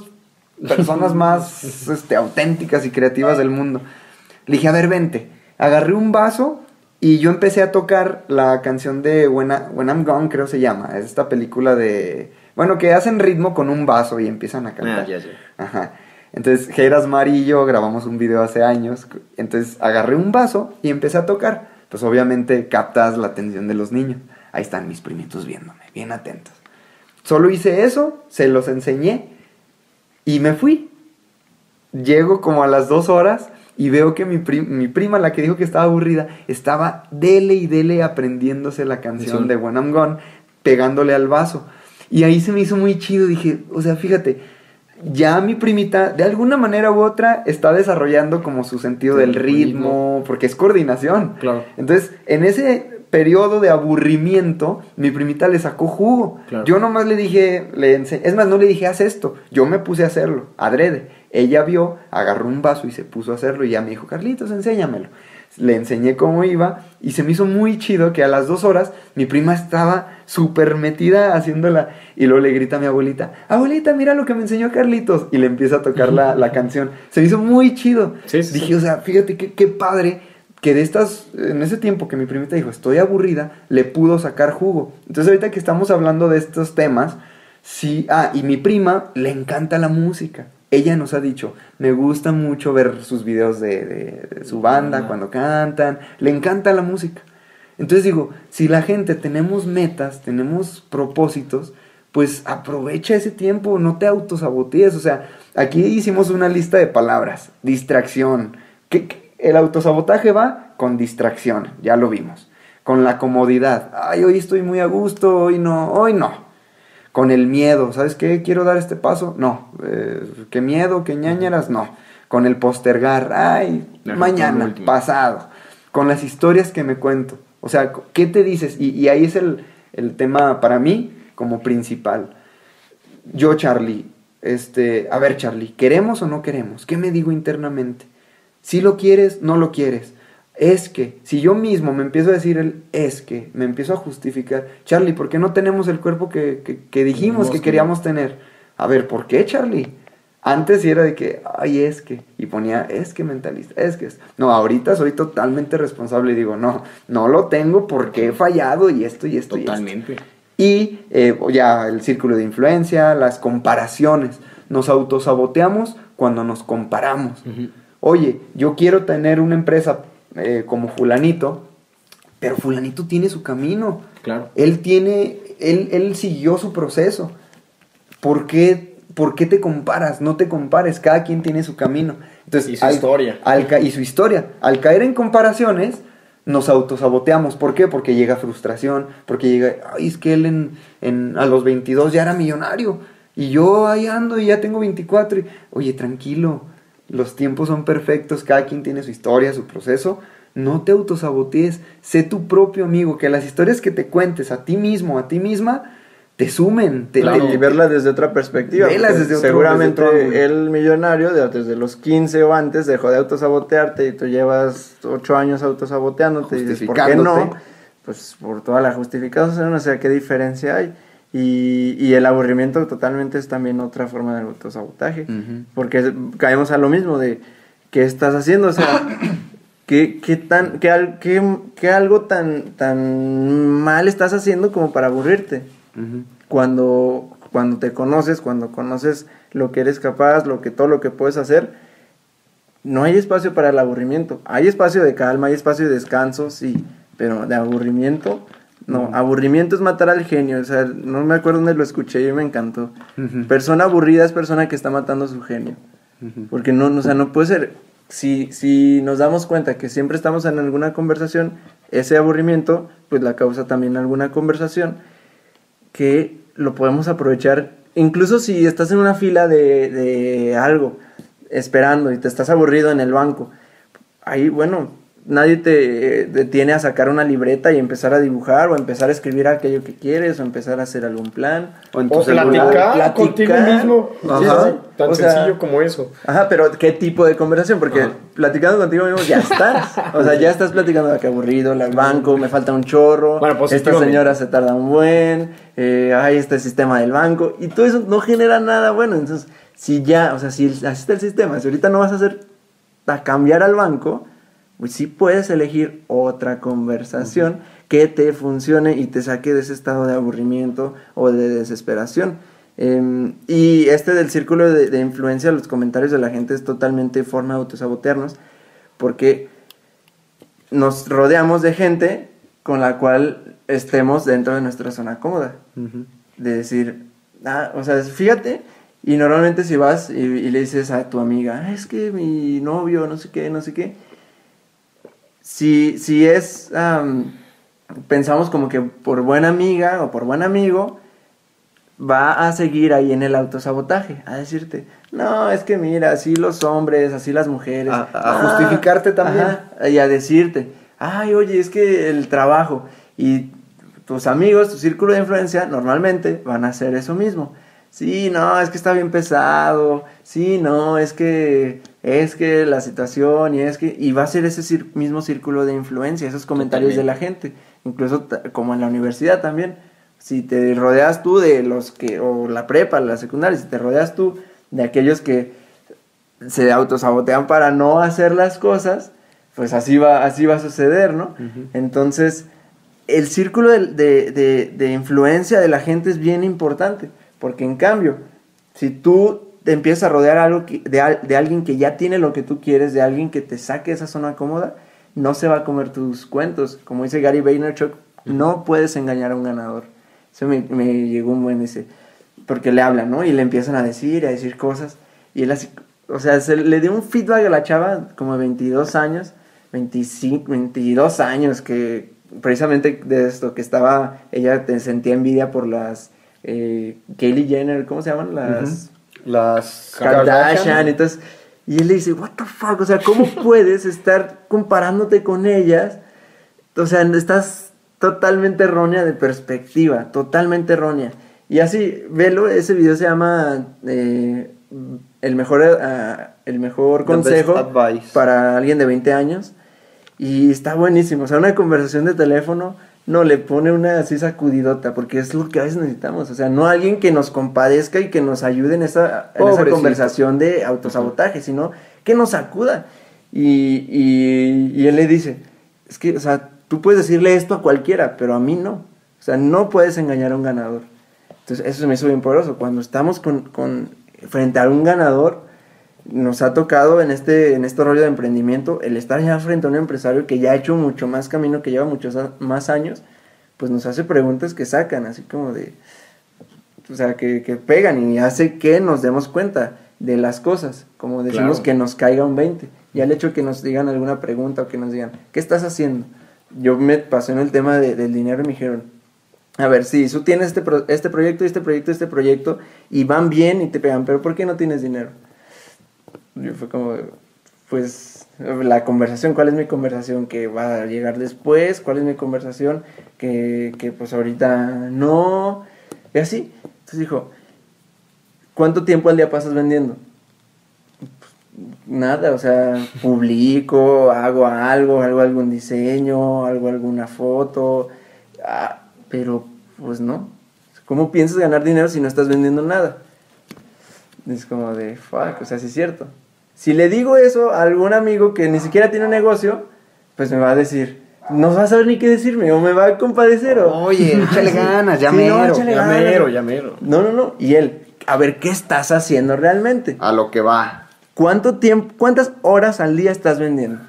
personas más este, auténticas y creativas del mundo. Le dije, a ver, vente. agarré un vaso y yo empecé a tocar la canción de When, I- When I'm Gone, creo se llama. Es esta película de... Bueno, que hacen ritmo con un vaso y empiezan a cantar. Ah, ya, ya. Ajá. Entonces, Geras Mari y yo grabamos un video hace años. Entonces, agarré un vaso y empecé a tocar. Pues obviamente captas la atención de los niños. Ahí están mis primitos viéndome, bien atentos. Solo hice eso, se los enseñé y me fui. Llego como a las dos horas y veo que mi, mi prima, la que dijo que estaba aburrida, estaba dele y dele aprendiéndose la canción Sí. de When I'm Gone, pegándole al vaso. Y ahí se me hizo muy chido. Dije, o sea, fíjate, ya mi primita, de alguna manera u otra, está desarrollando como su sentido del El ritmo, porque es coordinación. Claro. Entonces, en ese periodo de aburrimiento, mi primita le sacó jugo. Claro. Yo nomás le dije, le ense- es más, no le dije, haz esto. Yo me puse a hacerlo, adrede. Ella vio, agarró un vaso y se puso a hacerlo y ya me dijo, Carlitos, enséñamelo. Le enseñé cómo iba y se me hizo muy chido que a las dos horas mi prima estaba súper metida haciéndola y luego le grita a mi abuelita, abuelita, mira lo que me enseñó Carlitos y le empieza a tocar la, la canción. Se me hizo muy chido. Sí, sí, Dije, sí. o sea, fíjate qué, qué padre que de estas, en ese tiempo que mi primita dijo, estoy aburrida, le pudo sacar jugo. Entonces ahorita que estamos hablando de estos temas, sí, ah, y mi prima le encanta la música. Ella nos ha dicho, me gusta mucho ver sus videos de, de- de su banda cuando cantan, le encanta la música. Entonces digo, si la gente tenemos metas, tenemos propósitos, pues aprovecha ese tiempo, no te autosabotees. O sea, aquí hicimos una lista de palabras, distracción. ¿Qué- qué? El autosabotaje va con distracción, ya lo vimos. Con la comodidad, ay, hoy estoy muy a gusto, hoy no, hoy no. Con el miedo, ¿sabes qué? ¿Quiero dar este paso? No. Eh, ¿Qué miedo? ¿Qué ñañeras? No. Con el postergar, ay, mañana, pasado. Con las historias que me cuento. O sea, ¿qué te dices? Y, y ahí es el, el tema para mí como principal. Yo, Charlie, este, a ver, Charlie, ¿queremos o no queremos? ¿Qué me digo internamente? Si lo quieres, no lo quieres. Es que, si yo mismo me empiezo a decir el es que, me empiezo a justificar, Charlie, ¿por qué no tenemos el cuerpo que, que- que dijimos que queríamos tener? A ver, ¿por qué, Charlie? Antes era de que, ay, es que, y ponía, es que mentalista, es que es. No, ahorita soy totalmente responsable y digo, no, no lo tengo porque he fallado y esto y esto y esto. Totalmente. Y eh, ya el círculo de influencia, las comparaciones. Nos autosaboteamos cuando nos comparamos. Oye, yo quiero tener una empresa eh, como fulanito, pero fulanito tiene su camino. Claro. Él tiene, él, él siguió su proceso. ¿Por qué, por qué te comparas? No te compares, cada quien tiene su camino. Entonces, Y su historia. al y su historia. Al caer en comparaciones, nos autosaboteamos. ¿Por qué? Porque llega frustración, porque llega, ay, es que él en, en- a los 22 ya era millonario. Y yo ahí ando y ya tengo 24. Y, Oye, tranquilo, los tiempos son perfectos, cada quien tiene su historia, su proceso. No te autosabotees, sé tu propio amigo, que las historias que te cuentes a ti mismo, a ti misma, te sumen. Te, Claro, te- y verla desde otra perspectiva. Desde otro- seguramente desde otro el millonario de- desde los 15 o antes dejó de autosabotearte y tú llevas 8 años autosaboteándote y dices, ¿por qué no? Justificándote. Pues por toda la justificación, o sea, ¿qué diferencia hay? Y, y el aburrimiento totalmente es también otra forma de autosabotaje. Ujú. Porque caemos a lo mismo de qué estás haciendo, o sea, qué, qué tan, qué, qué- qué algo tan, tan mal estás haciendo como para aburrirte cuando, cuando te conoces, cuando conoces lo que eres capaz, lo que todo lo que puedes hacer, no hay espacio para el aburrimiento. Hay espacio de calma, hay espacio de descanso, sí, pero de aburrimiento, no. Aburrimiento es matar al genio. O sea, no me acuerdo dónde lo escuché y me encantó. Persona aburrida es persona que está matando a su genio. Porque no, no, o sea, no puede ser. Si, si nos damos cuenta que siempre estamos en alguna conversación, ese aburrimiento, pues la causa también alguna conversación que lo podemos aprovechar. Incluso si estás en una fila de, de algo, esperando y te estás aburrido en el banco, ahí, bueno, nadie te detiene a sacar una libreta y empezar a dibujar o empezar a escribir aquello que quieres o empezar a hacer algún plan. O en tu O celular. platicar, platicar. contigo mismo. Ajá. Sí, sí, Tan O sea, sencillo como eso. Ajá, pero ¿qué tipo de conversación? Porque Ajá. platicando contigo mismo ya estás. O sea, ya estás platicando de que aburrido, el banco, me falta un chorro. Bueno, esta positivamente. señora se tarda un buen. Eh, ay, este sistema del banco. Y todo eso no genera nada bueno. Entonces, si ya, o sea, si así está el sistema, si ahorita no vas a hacer, a cambiar al banco, pues sí puedes elegir otra conversación que te funcione y te saque de ese estado de aburrimiento o de desesperación. Em, y este del círculo de, de influencia, los comentarios de la gente es totalmente forma de autosabotearnos, porque nos rodeamos de gente con la cual estemos dentro de nuestra zona cómoda. De decir, ah, o sea, fíjate, y normalmente si vas y, y le dices a tu amiga, "Ah, es que mi novio, no sé qué, no sé qué, si, si es, am, pensamos como que por buena amiga o por buen amigo, va a seguir ahí en el autosabotaje, a decirte, no, es que mira, así los hombres, así las mujeres. A- a justificarte también. ajá, y a decirte, ay, oye, es que el trabajo y tus amigos, tu círculo de influencia, normalmente van a hacer eso mismo. Sí, no, es que está bien pesado. Sí, no, es que es que la situación y es que y va a ser ese cir- mismo círculo de influencia, esos comentarios de la gente, incluso como en la universidad también. Si te rodeas tú de los que o la prepa, la secundaria, si te rodeas tú de aquellos que se autosabotean para no hacer las cosas, pues así va, así va a suceder, ¿no? Entonces, el círculo de, de- de- de influencia de la gente es bien importante, porque en cambio, si tú te empiezas a rodear algo que- de, de alguien que ya tiene lo que tú quieres, de alguien que te saque esa zona cómoda, no se va a comer tus cuentos. Como dice Gary Vaynerchuk, no puedes engañar a un ganador. Eso me, me llegó un buen ese, porque le hablan, ¿no? Y le empiezan a decir, a decir cosas, y él así, o sea, se le dio un feedback a la chava como de 22 años, 25, 22 años, que precisamente de esto, que estaba, ella te sentía envidia por las eh, Kylie Jenner, ¿cómo se llaman? Las Las Kardashian, entonces, y él le dice, what the fuck, o sea, ¿cómo puedes estar comparándote con ellas? O sea, estás totalmente errónea de perspectiva, totalmente errónea. Y así, velo, ese video se llama eh, el mejor, ah, el mejor consejo para alguien de 20 años. Y está buenísimo, o sea, una conversación de teléfono, no, le pone una así sacudidota, porque es lo que a veces necesitamos, o sea, no alguien que nos compadezca y que nos ayude en esa, en esa conversación de autosabotaje, sino que nos sacuda. Y, y, y él le dice, es que, o sea, tú puedes decirle esto a cualquiera, pero a mí no. O sea, no puedes engañar a un ganador. Entonces, eso se me hizo bien poderoso. Cuando estamos con, con, frente a un ganador, nos ha tocado en este, en este rollo de emprendimiento, el estar ya frente a un empresario que ya ha hecho mucho más camino, que lleva muchos más años, pues nos hace preguntas que sacan, así como de, o sea, que, que pegan y hace que nos demos cuenta de las cosas, como decimos Claro. que nos caiga un 20. Y al hecho de que nos digan alguna pregunta o que nos digan, ¿qué estás haciendo? Yo me pasé en el tema de- del dinero y me dijeron, a ver, sí, tú tienes este, pro- este proyecto, este proyecto, este proyecto, y van bien y te pegan, pero ¿por qué no tienes dinero? Yo fue como, pues, la conversación, ¿cuál es mi conversación que va a llegar después? ¿Cuál es mi conversación que, que pues ahorita no? Y así. Entonces dijo, ¿cuánto tiempo al día pasas vendiendo? Nada, o sea, publico, hago algo, hago algún diseño, hago alguna foto, ah, pero pues no. ¿Cómo piensas ganar dinero si no estás vendiendo nada? Es como de, fuck, o sea, sí es cierto. Si le digo eso a algún amigo que ni siquiera tiene un negocio, pues me va a decir, no va a saber ni qué decirme, o me va a compadecer, o... Oye, échale ganas, ya Sí, no, échale Ya ganas. mero, ya mero. No, no, no. Y él, a ver, ¿qué estás haciendo realmente? A lo que va. ¿Cuánto tiempo, cuántas horas al día estás vendiendo?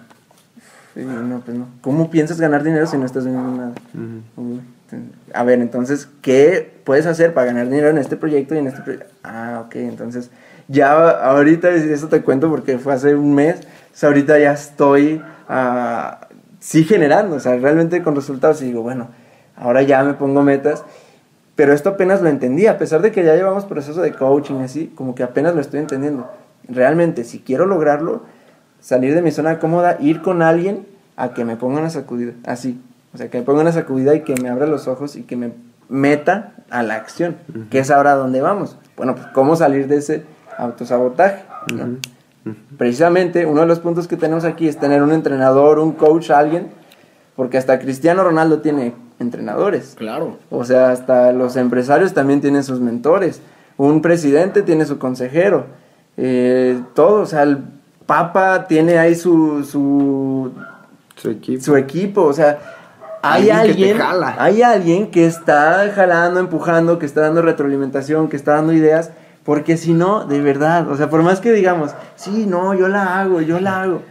No, pues no. ¿Cómo piensas ganar dinero si no estás vendiendo nada? A ver, entonces, ¿qué puedes hacer para ganar dinero en este proyecto y en este proyecto? Ah, ok, entonces, ya ahorita, eso te cuento porque fue hace un mes, o sea, ahorita ya estoy, ah, sí generando, o sea, realmente con resultados y digo, bueno, ahora ya me pongo metas, pero esto apenas lo entendí, a pesar de que ya llevamos proceso de coaching así, como que apenas lo estoy entendiendo. Realmente, si quiero lograrlo, salir de mi zona cómoda, ir con alguien a que me ponga una sacudida, así. O sea, que me ponga una sacudida y que me abra los ojos y que me meta a la acción, que es ahora donde vamos. Bueno, pues cómo salir de ese autosabotaje, ¿no? Precisamente uno de los puntos que tenemos aquí es tener un entrenador, un coach, alguien, porque hasta Cristiano Ronaldo tiene entrenadores. Claro. O sea, hasta los empresarios también tienen sus mentores. Un presidente tiene su consejero. Eh, todo, o sea, el Papa tiene ahí su, su Su equipo. su equipo, o sea, hay Alguien jala. hay alguien que está jalando, empujando, que está dando retroalimentación, que está dando ideas, porque si no, de verdad, o sea, por más que digamos, sí, no, yo la hago, yo la hago.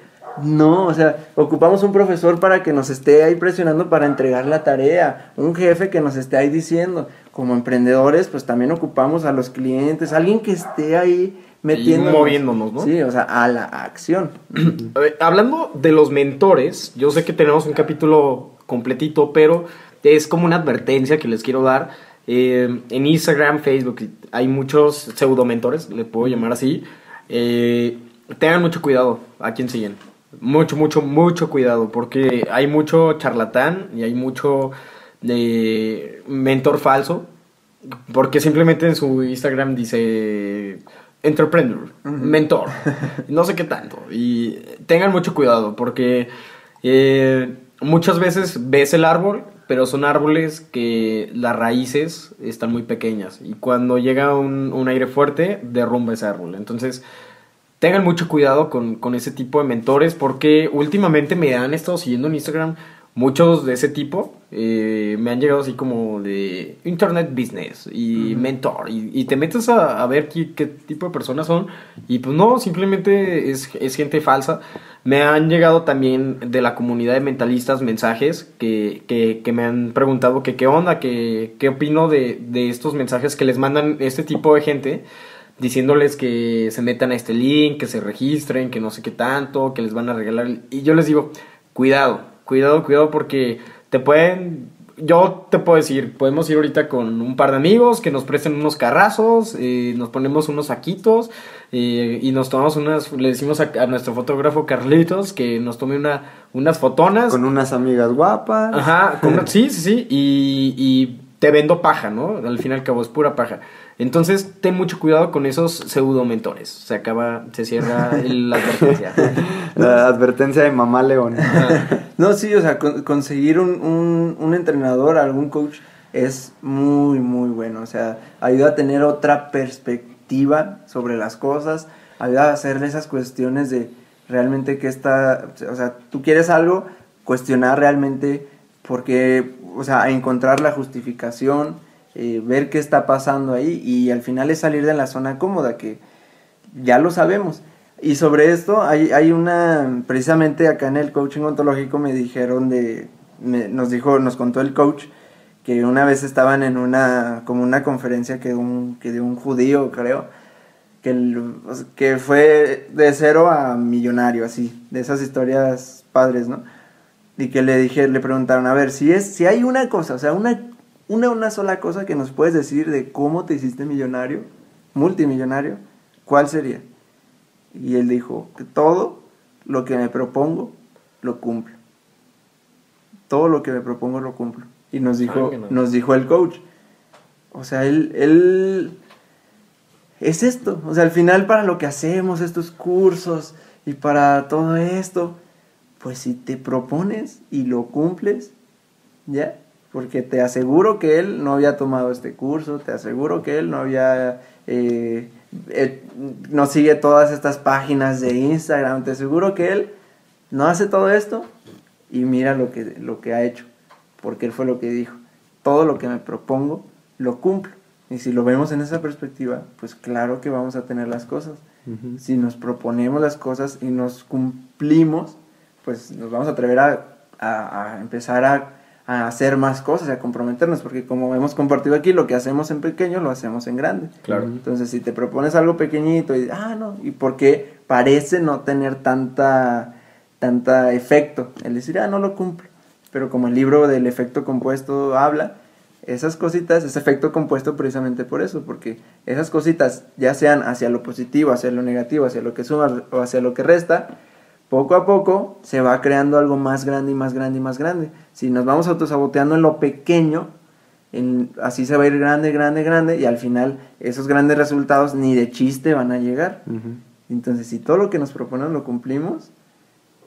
No, o sea, ocupamos un profesor para que nos esté ahí presionando para entregar la tarea, un jefe que nos esté ahí diciendo. Como emprendedores, pues también ocupamos a los clientes, alguien que esté ahí metiendo. moviéndonos, ¿no? Sí, o sea, a la acción. Ver, hablando de los mentores, yo sé que tenemos un capítulo completito, pero es como una advertencia que les quiero dar. Eh, en Instagram, Facebook, hay muchos pseudo mentores, le puedo llamar así. Eh, tengan mucho cuidado a quien siguen. Mucho, mucho, mucho cuidado, porque hay mucho charlatán y hay mucho de mentor falso, porque simplemente en su Instagram dice entrepreneur, mentor, no sé qué tanto. Y tengan mucho cuidado porque eh, muchas veces ves el árbol, pero son árboles que las raíces están muy pequeñas y cuando llega un, un aire fuerte derrumba ese árbol. Entonces tengan mucho cuidado con, con ese tipo de mentores porque últimamente me han estado siguiendo en Instagram muchos de ese tipo. eh, me han llegado así como de Internet Business y Mentor. Y, y te metes a, a ver qué, qué tipo de personas son. Y pues no, simplemente es, es gente falsa. Me han llegado también de la comunidad de mentalistas mensajes que, que, que me han preguntado que qué onda, que qué opino de, de estos mensajes que les mandan este tipo de gente diciéndoles que se metan a este link, que se registren, que no sé qué tanto, que les van a regalar. Y yo les digo, cuidado, cuidado, cuidado, porque te pueden. Yo te puedo decir, podemos ir ahorita con un par de amigos que nos presten unos carrazos, eh, nos ponemos unos saquitos eh, y nos tomamos unas. Le decimos a, a nuestro fotógrafo Carlitos que nos tome una, unas fotonas. Con unas amigas guapas. Ajá, con sí, sí, sí. Y, y te vendo paja, ¿no? Al fin y al cabo es pura paja. Entonces, ten mucho cuidado con esos pseudo mentores. Se acaba, se cierra el- la advertencia. La advertencia de mamá León. No, sí, o sea, con- conseguir un, un, un entrenador, algún coach, es muy, muy bueno. O sea, ayuda a tener otra perspectiva sobre las cosas, ayuda a hacer esas cuestiones de realmente que está, o sea, tú quieres algo, cuestionar realmente porque, o sea, encontrar la justificación, eh, ver qué está pasando ahí y al final es salir de la zona cómoda que ya lo sabemos. Y sobre esto hay, hay una, precisamente acá en el coaching ontológico me dijeron de, nos dijo, nos contó el coach que una vez estaban en una, como una conferencia que un, que de un judío creo, que, que fue de cero a millonario, así, de esas historias padres, ¿no? Y que le dije, le preguntaron, a ver, si es, si hay una cosa, o sea, una, una, una sola cosa que nos puedes decir de cómo te hiciste millonario, multimillonario, ¿cuál sería? Y él dijo que todo lo que me propongo lo cumplo. Todo lo que me propongo lo cumplo. Y nos dijo, no. nos dijo el coach. O sea, él, él es esto. O sea, al final para lo que hacemos, estos cursos y para todo esto, pues si te propones y lo cumples, ya. Porque te aseguro que él no había tomado este curso, te aseguro que él no había, eh, eh, no sigue todas estas páginas de Instagram, te aseguro que él no hace todo esto y mira lo que, lo que ha hecho, porque él fue lo que dijo, todo lo que me propongo lo cumplo. Y si lo vemos en esa perspectiva, pues claro que vamos a tener las cosas. Si nos proponemos las cosas y nos cumplimos, pues nos vamos a atrever a, a- a empezar a, a hacer más cosas, a comprometernos, porque como hemos compartido aquí, lo que hacemos en pequeño lo hacemos en grande. Claro. Entonces, si te propones algo pequeñito y, ah, no, ¿y por qué parece no tener tanta, tanta efecto? El decir, ah, no lo cumplo. Pero como el libro del efecto compuesto habla, esas cositas, ese efecto compuesto precisamente por eso, porque esas cositas, ya sean hacia lo positivo, hacia lo negativo, hacia lo que suma o hacia lo que resta, poco a poco se va creando algo más grande y más grande y más grande. Si nos vamos autosaboteando en lo pequeño, en- así se va a ir grande, grande, grande, y al final esos grandes resultados ni de chiste van a llegar. Entonces, si todo lo que nos proponemos lo cumplimos,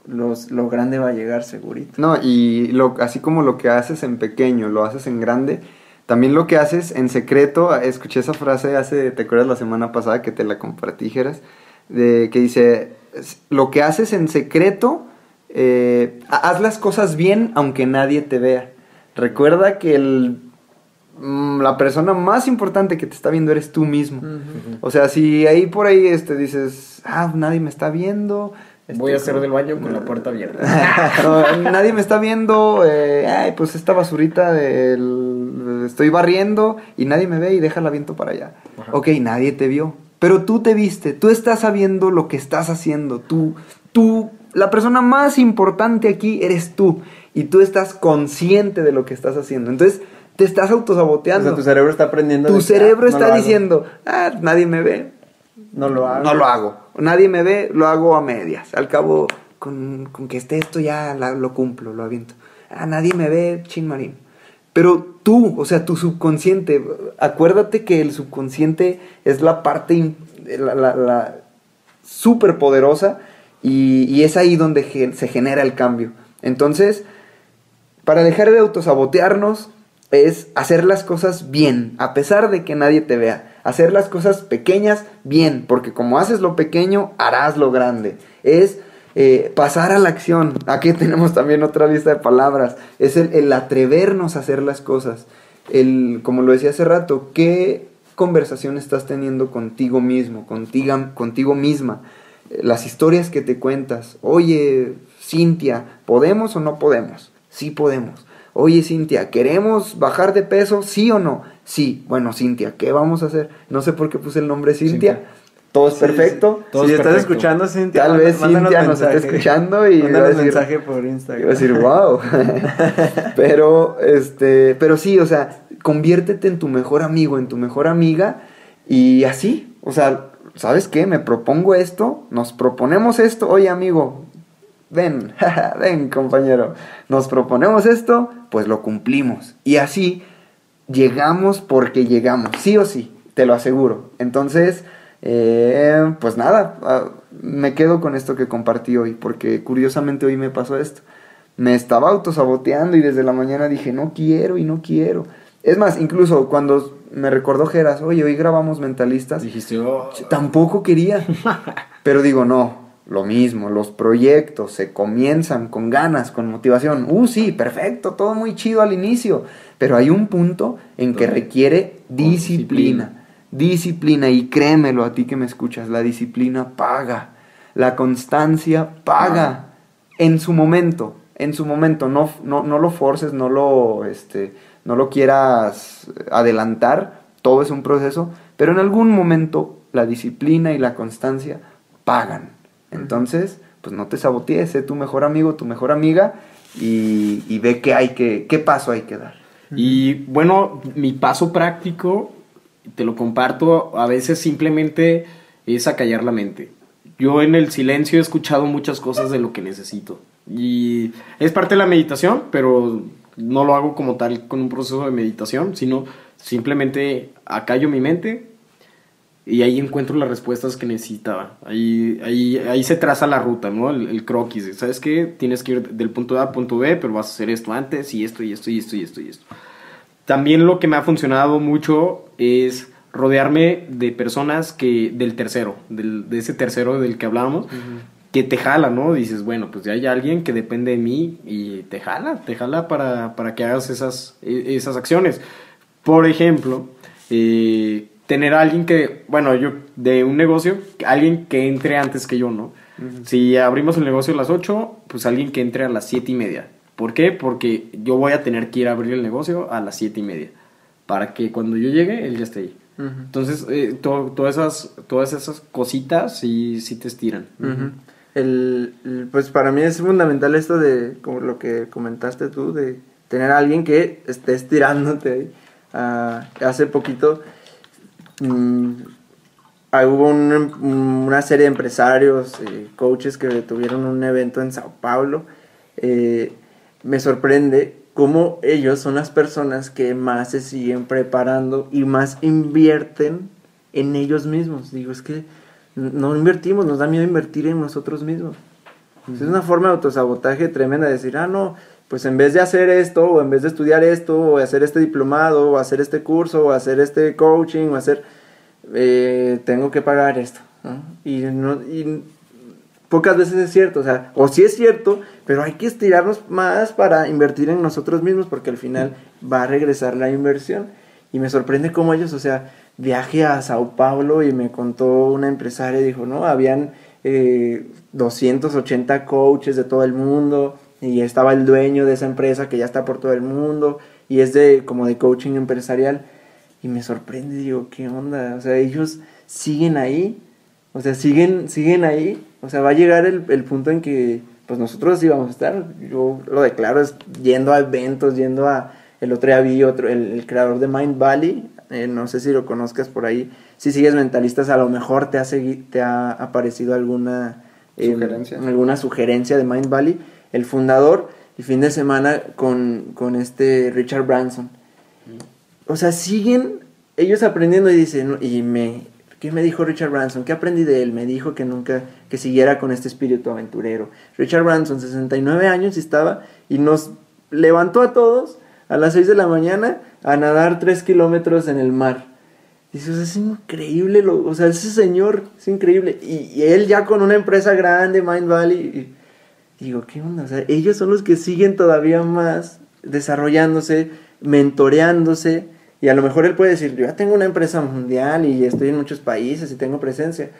los, lo grande va a llegar segurito. No, y lo, así como lo que haces en pequeño, lo haces en grande, también lo que haces en secreto, escuché esa frase hace, ¿te acuerdas la semana pasada que te la compartí, Geras? De, que dice, "Es- lo que haces en secreto eh, ha- haz las cosas bien aunque nadie te vea. Recuerda que el, mm, la persona más importante que te está viendo eres tú mismo. O sea, si ahí por ahí este, dices, ah, nadie me está viendo. Voy a este, hacer del baño con la puerta abierta. no, nadie me está viendo, eh, ay, pues esta basurita del- estoy barriendo y nadie me ve y deja la viento para allá. Ok, nadie te vio, pero tú te viste, tú estás sabiendo lo que estás haciendo, tú, tú, la persona más importante aquí eres tú y tú estás consciente de lo que estás haciendo. Entonces, te estás O autosaboteando. sea, tu cerebro está aprendiendo. tu cerebro ah, no está diciendo, ah, nadie me ve, No lo hago. no lo hago. Nadie me ve, lo hago a medias. Al cabo, con, con que esté esto ya la- lo cumplo, lo aviento. Ah, nadie me ve, chin marín. Pero tú, o sea, tu subconsciente, acuérdate que el subconsciente es la parte, súper poderosa y, es ahí donde se genera el cambio. Entonces, para dejar de autosabotearnos es hacer las cosas bien, a pesar de que nadie te vea. Hacer las cosas pequeñas bien, porque como haces lo pequeño, harás lo grande. Es eh, pasar a la acción. Aquí tenemos también otra lista de palabras. Es el, atrevernos a hacer las cosas. El, como lo decía hace rato, ¿qué conversación estás teniendo contigo mismo, contigo, contigo misma? Eh, Las historias que te cuentas. Oye, Cintia, ¿podemos o no podemos? Sí podemos. Oye, Cintia, ¿queremos bajar de peso? ¿Sí o no? Sí. Bueno, Cintia, ¿qué vamos a hacer? No sé por qué puse el nombre. Cintia. Todo es Sí, perfecto. sí. Todo si es estás perfecto. escuchando, Cintia. Tal vez Cintia nos esté mensaje. escuchando y va a decir- mensaje por Instagram. Iba a decir, wow. pero, este, pero sí, o sea, conviértete en tu mejor amigo, en tu mejor amiga y así, o sea, ¿sabes qué? Me propongo esto, nos proponemos esto, oye amigo, ven, ven compañero, nos proponemos esto, pues lo cumplimos. Y así llegamos porque llegamos, sí o sí, te lo aseguro. Entonces, eh, pues nada, ah, me quedo con esto que compartí hoy, porque curiosamente hoy me pasó esto. Me estaba autosaboteando y desde la mañana dije, no quiero y no quiero. Es más, incluso cuando me recordó Geras, oye, hoy grabamos mentalistas, Dijiste, oh, tampoco quería. Pero digo, no, lo mismo, los proyectos se comienzan con ganas, con motivación. Uh, sí, perfecto, todo muy chido al inicio. Pero hay un punto en que requiere disciplina. Disciplina, y créemelo a ti que me escuchas, la disciplina paga. La constancia paga. En su momento, en su momento, no, no, no lo forces, no lo, este, no lo quieras adelantar, todo es un proceso, pero en algún momento la disciplina y la constancia pagan. Entonces, pues no te sabotees, sé tu mejor amigo, tu mejor amiga y, y ve qué hay que, qué paso hay que dar. Y bueno, mi paso práctico, te lo comparto, a veces simplemente es acallar la mente. Yo en el silencio he escuchado muchas cosas de lo que necesito. Y es parte de la meditación, pero no lo hago como tal con un proceso de meditación, sino simplemente acallo mi mente y ahí encuentro las respuestas que necesitaba. Ahí, ahí, ahí se traza la ruta, ¿no? El, el croquis. ¿Sabes qué? Tienes que ir del punto A al punto B, pero vas a hacer esto antes y esto y esto y esto y esto y esto. También lo que me ha funcionado mucho es rodearme de personas que del tercero, del, de ese tercero del que hablábamos, que te jala, ¿no? Dices, bueno, pues ya hay alguien que depende de mí y te jala, te jala para, para que hagas esas, e- esas acciones. Por ejemplo, eh, tener a alguien que, bueno, yo de un negocio, alguien que entre antes que yo, ¿no? Si abrimos el negocio a las 8, pues alguien que entre a las 7 y media. ¿Por qué? Porque yo voy a tener que ir a abrir el negocio a las 7 y media. Para que cuando yo llegue, él ya esté ahí. Entonces, eh, to- todas, esas, todas esas cositas sí, sí te estiran. El, el- pues para mí es fundamental esto de como lo que comentaste tú de tener a alguien que esté estirándote ahí. Ah, hace poquito mm, ah, hubo un- una serie de empresarios eh, coaches que tuvieron un evento en Sao Paulo Eh, me sorprende cómo ellos son las personas que más se siguen preparando y más invierten en ellos mismos. Digo, es que no invertimos, nos da miedo invertir en nosotros mismos. Es una forma de autosabotaje tremenda, decir, ah, no, pues en vez de hacer esto, o en vez de estudiar esto, o hacer este diplomado, o hacer este curso, o hacer este coaching, o hacer, eh, tengo que pagar esto. ¿no? Y, no, y pocas veces es cierto, o sea, o sí es cierto, pero hay que estirarnos más para invertir en nosotros mismos porque al final va a regresar la inversión. Y me sorprende cómo ellos, o sea, viaje a Sao Paulo y me contó una empresaria, dijo, no, habían eh, 280 coaches de todo el mundo y estaba el dueño de esa empresa que ya está por todo el mundo y es de como de coaching empresarial y me sorprende, digo, ¿qué onda? O sea, ellos siguen ahí, o sea, siguen, siguen ahí, o sea, va a llegar el, el punto en que pues nosotros íbamos a estar, yo lo declaro, es yendo a eventos, yendo a, el otro día vi otro, el, el creador de Mind Valley, eh, no sé si lo conozcas por ahí, si sigues mentalistas a lo mejor te ha, te ha aparecido alguna eh, Sugerencia. alguna sugerencia de Mind Valley, el fundador, el fin de semana con, con este Richard Branson. O sea, siguen ellos aprendiendo y dicen, y me, ¿qué me dijo Richard Branson? ¿Qué aprendí de él? Me dijo que nunca, que siguiera con este espíritu aventurero. Richard Branson, 69 años estaba, y nos levantó a todos a las 6 de la mañana a nadar 3 kilómetros en el mar. Dices, es increíble, o sea, ese señor es increíble. Y, y él ya con una empresa grande, Mind Valley, y digo, ¿qué onda? O sea, ellos son los que siguen todavía más desarrollándose, mentoreándose. Y a lo mejor él puede decir, yo ya tengo una empresa mundial y estoy en muchos países y tengo presencia.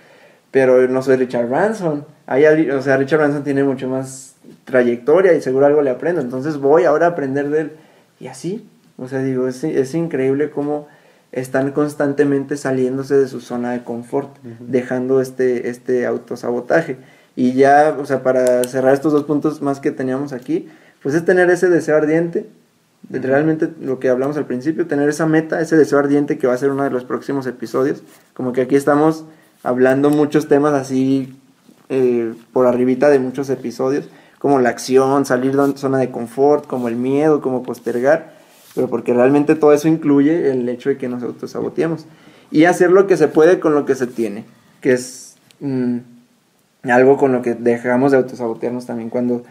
Pero no soy Richard Branson. Hay o sea, Richard Branson tiene mucho más trayectoria y seguro algo le aprendo. Entonces voy ahora a aprender de él. Y así. O sea, digo, es, es increíble cómo están constantemente saliéndose de su zona de confort, dejando este, este autosabotaje. Y ya, o sea, para cerrar estos dos puntos más que teníamos aquí, pues es tener ese deseo ardiente, realmente lo que hablamos al principio, tener esa meta, ese deseo ardiente que va a ser uno de los próximos episodios. Como que aquí estamos hablando muchos temas así eh, por arribita de muchos episodios, como la acción, salir de zona de confort, como el miedo, como postergar, pero porque realmente todo eso incluye el hecho de que nos autosaboteemos. Y hacer lo que se puede con lo que se tiene, que es mm, algo con lo que dejamos de autosabotearnos también cuando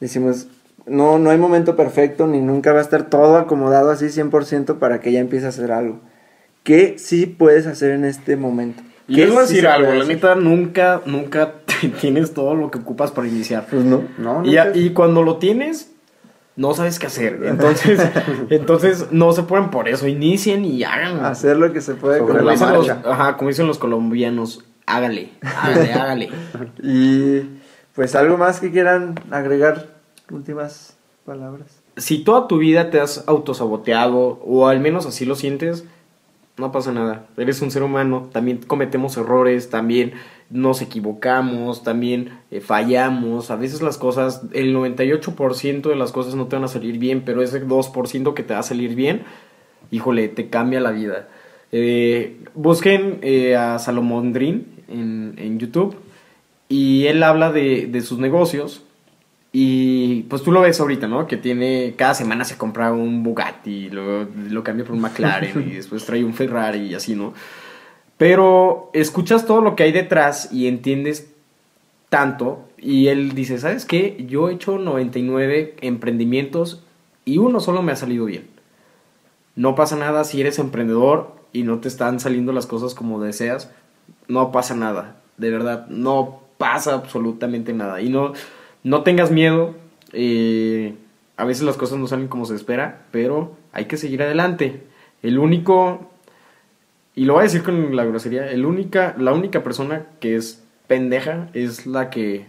decimos, no, no hay momento perfecto, ni nunca va a estar todo acomodado así 100% para que ya empiece a hacer algo. ¿Qué sí puedes hacer en este momento? Y ¿Qué les voy a decir algo, la neta, nunca, nunca tienes todo lo que ocupas para iniciar. Pues no. No, Y, cuando lo tienes, no sabes qué hacer. Entonces, entonces no se ponen por eso. Inicien y hagan. Hacer lo que se puede con Como la dicen, los, marcha. ajá, como dicen los colombianos, hágale, hágale, hágale. Y pues algo más que quieran agregar, últimas palabras. Si toda tu vida te has autosaboteado, o al menos así lo sientes, no pasa nada. Eres un ser humano, también cometemos errores, también nos equivocamos, también eh, fallamos. A veces las cosas, el 98% de las cosas no te van a salir bien, pero ese 2% que te va a salir bien, híjole, te cambia la vida. Eh, busquen eh, a Salomón Drin en, en YouTube y él habla de, de sus negocios y pues tú lo ves ahorita, ¿no? Que tiene, cada semana se compra un Bugatti, luego lo cambia por un McLaren y después trae un Ferrari y así, ¿no? Pero escuchas todo lo que hay detrás y entiendes tanto y él dice, ¿sabes qué? Yo he hecho 99 emprendimientos y uno solo me ha salido bien. No pasa nada si eres emprendedor y no te están saliendo las cosas como deseas. No pasa nada. De verdad, no pasa absolutamente nada. Y no, no tengas miedo. eh, a veces las cosas no salen como se espera, pero hay que seguir adelante. El único, y lo voy a decir con la grosería, el única, la única persona que es pendeja es la que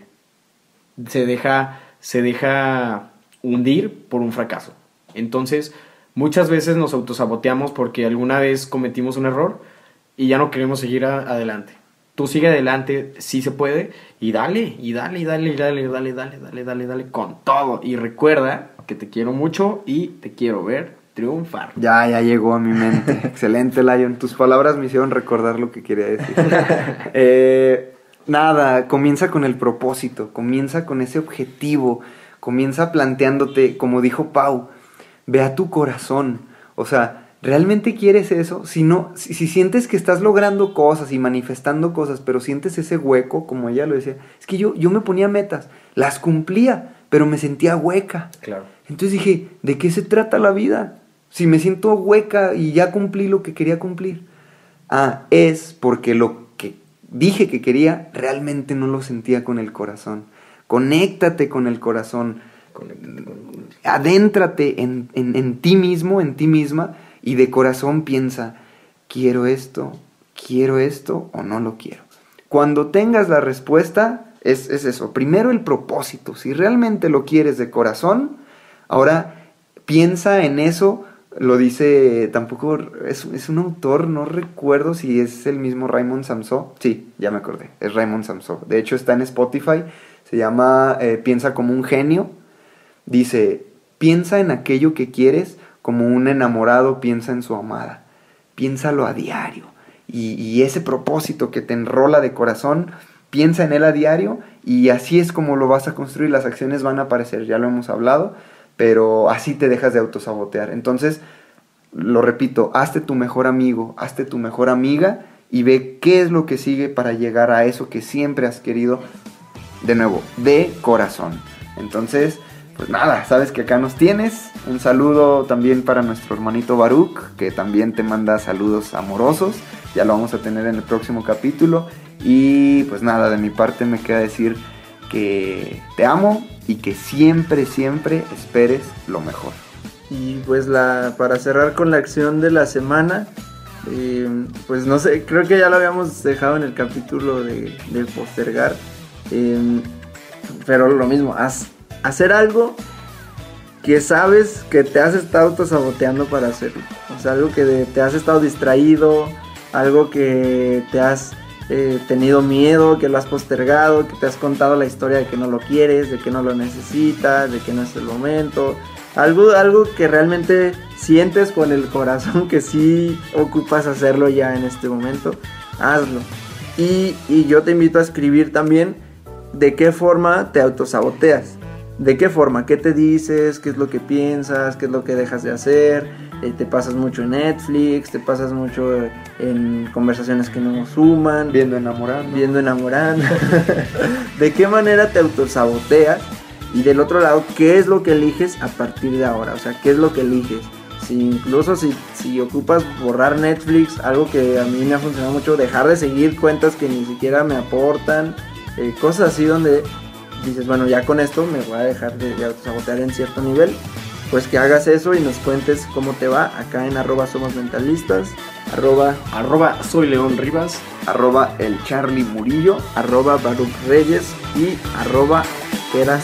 se deja, se deja hundir por un fracaso. Entonces, muchas veces nos autosaboteamos porque alguna vez cometimos un error y ya no queremos seguir adelante. Tú sigue adelante, sí se puede, y dale, y dale, y dale, y dale, dale, dale, dale, dale, dale, con todo. Y recuerda que te quiero mucho y te quiero ver triunfar. Ya, ya llegó a mi mente. Excelente, Lion. Tus palabras me hicieron recordar lo que quería decir. Eh, nada, comienza con el propósito, comienza con ese objetivo, comienza planteándote, como dijo Pau, ve a tu corazón. O sea, ¿realmente quieres eso? Si no, si, si sientes que estás logrando cosas y manifestando cosas, pero sientes ese hueco, como ella lo decía, es que yo, yo me ponía metas, las cumplía, pero me sentía hueca. Claro. Entonces dije, ¿de qué se trata la vida? Si me siento hueca y ya cumplí lo que quería cumplir. Ah, es porque lo que dije que quería, realmente no lo sentía con el corazón. Conéctate con el corazón. Adéntrate en, en, en ti mismo, en ti misma, y de corazón piensa, quiero esto, quiero esto o no lo quiero. Cuando tengas la respuesta, es, es, eso. Primero el propósito. Si realmente lo quieres de corazón, ahora piensa en eso. Lo dice, tampoco, es, es un autor, no recuerdo si es el mismo Raymond Samso. Sí, ya me acordé, es Raymond Samso. De hecho está en Spotify, se llama eh, Piensa como un genio. Dice, piensa en aquello que quieres como un enamorado piensa en su amada. Piénsalo a diario. Y, y ese propósito que te enrola de corazón, piensa en él a diario y así es como lo vas a construir. Las acciones van a aparecer, ya lo hemos hablado, pero así te dejas de autosabotear. Entonces, lo repito, hazte tu mejor amigo, hazte tu mejor amiga y ve qué es lo que sigue para llegar a eso que siempre has querido, de nuevo, de corazón. Entonces, pues nada, sabes que acá nos tienes. Un saludo también para nuestro hermanito Baruch, que también te manda saludos amorosos. Ya lo vamos a tener en el próximo capítulo. Y pues nada, de mi parte me queda decir que te amo y que siempre, siempre esperes lo mejor. Y pues la, para cerrar con la acción de la semana, eh, pues no sé, creo que ya lo habíamos dejado en el capítulo de, de postergar. Eh, pero lo mismo, haz, hacer algo que sabes que te has estado autosaboteando para hacerlo. O sea, algo que te has estado distraído, algo que te has eh, tenido miedo, que lo has postergado, que te has contado la historia de que no lo quieres, de que no lo necesitas, de que no es el momento. Algo, algo que realmente sientes con el corazón que sí ocupas hacerlo ya en este momento, hazlo. Y, y yo te invito a escribir también de qué forma te autosaboteas. ¿De qué forma? ¿Qué te dices? ¿Qué es lo que piensas? ¿Qué es lo que dejas de hacer? Eh, ¿Te pasas mucho en Netflix? ¿Te pasas mucho en conversaciones que no suman? Viendo enamorando. Viendo enamorando. ¿De qué manera te autosaboteas? Y del otro lado, ¿qué es lo que eliges a partir de ahora? O sea, ¿qué es lo que eliges? Si incluso si, si ocupas borrar Netflix, algo que a mí me ha funcionado mucho, dejar de seguir cuentas que ni siquiera me aportan, eh, cosas así donde dices, bueno, ya con esto me voy a dejar de, de autosabotear en cierto nivel, pues que hagas eso y nos cuentes cómo te va acá en arroba somos mentalistas, arroba, Arroba soy León Rivas. Arroba el Charlie Murillo. arroba Baruch Reyes y arroba Murillo.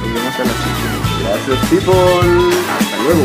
Nos vemos a la siguiente. Gracias, people. Hasta luego.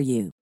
for you.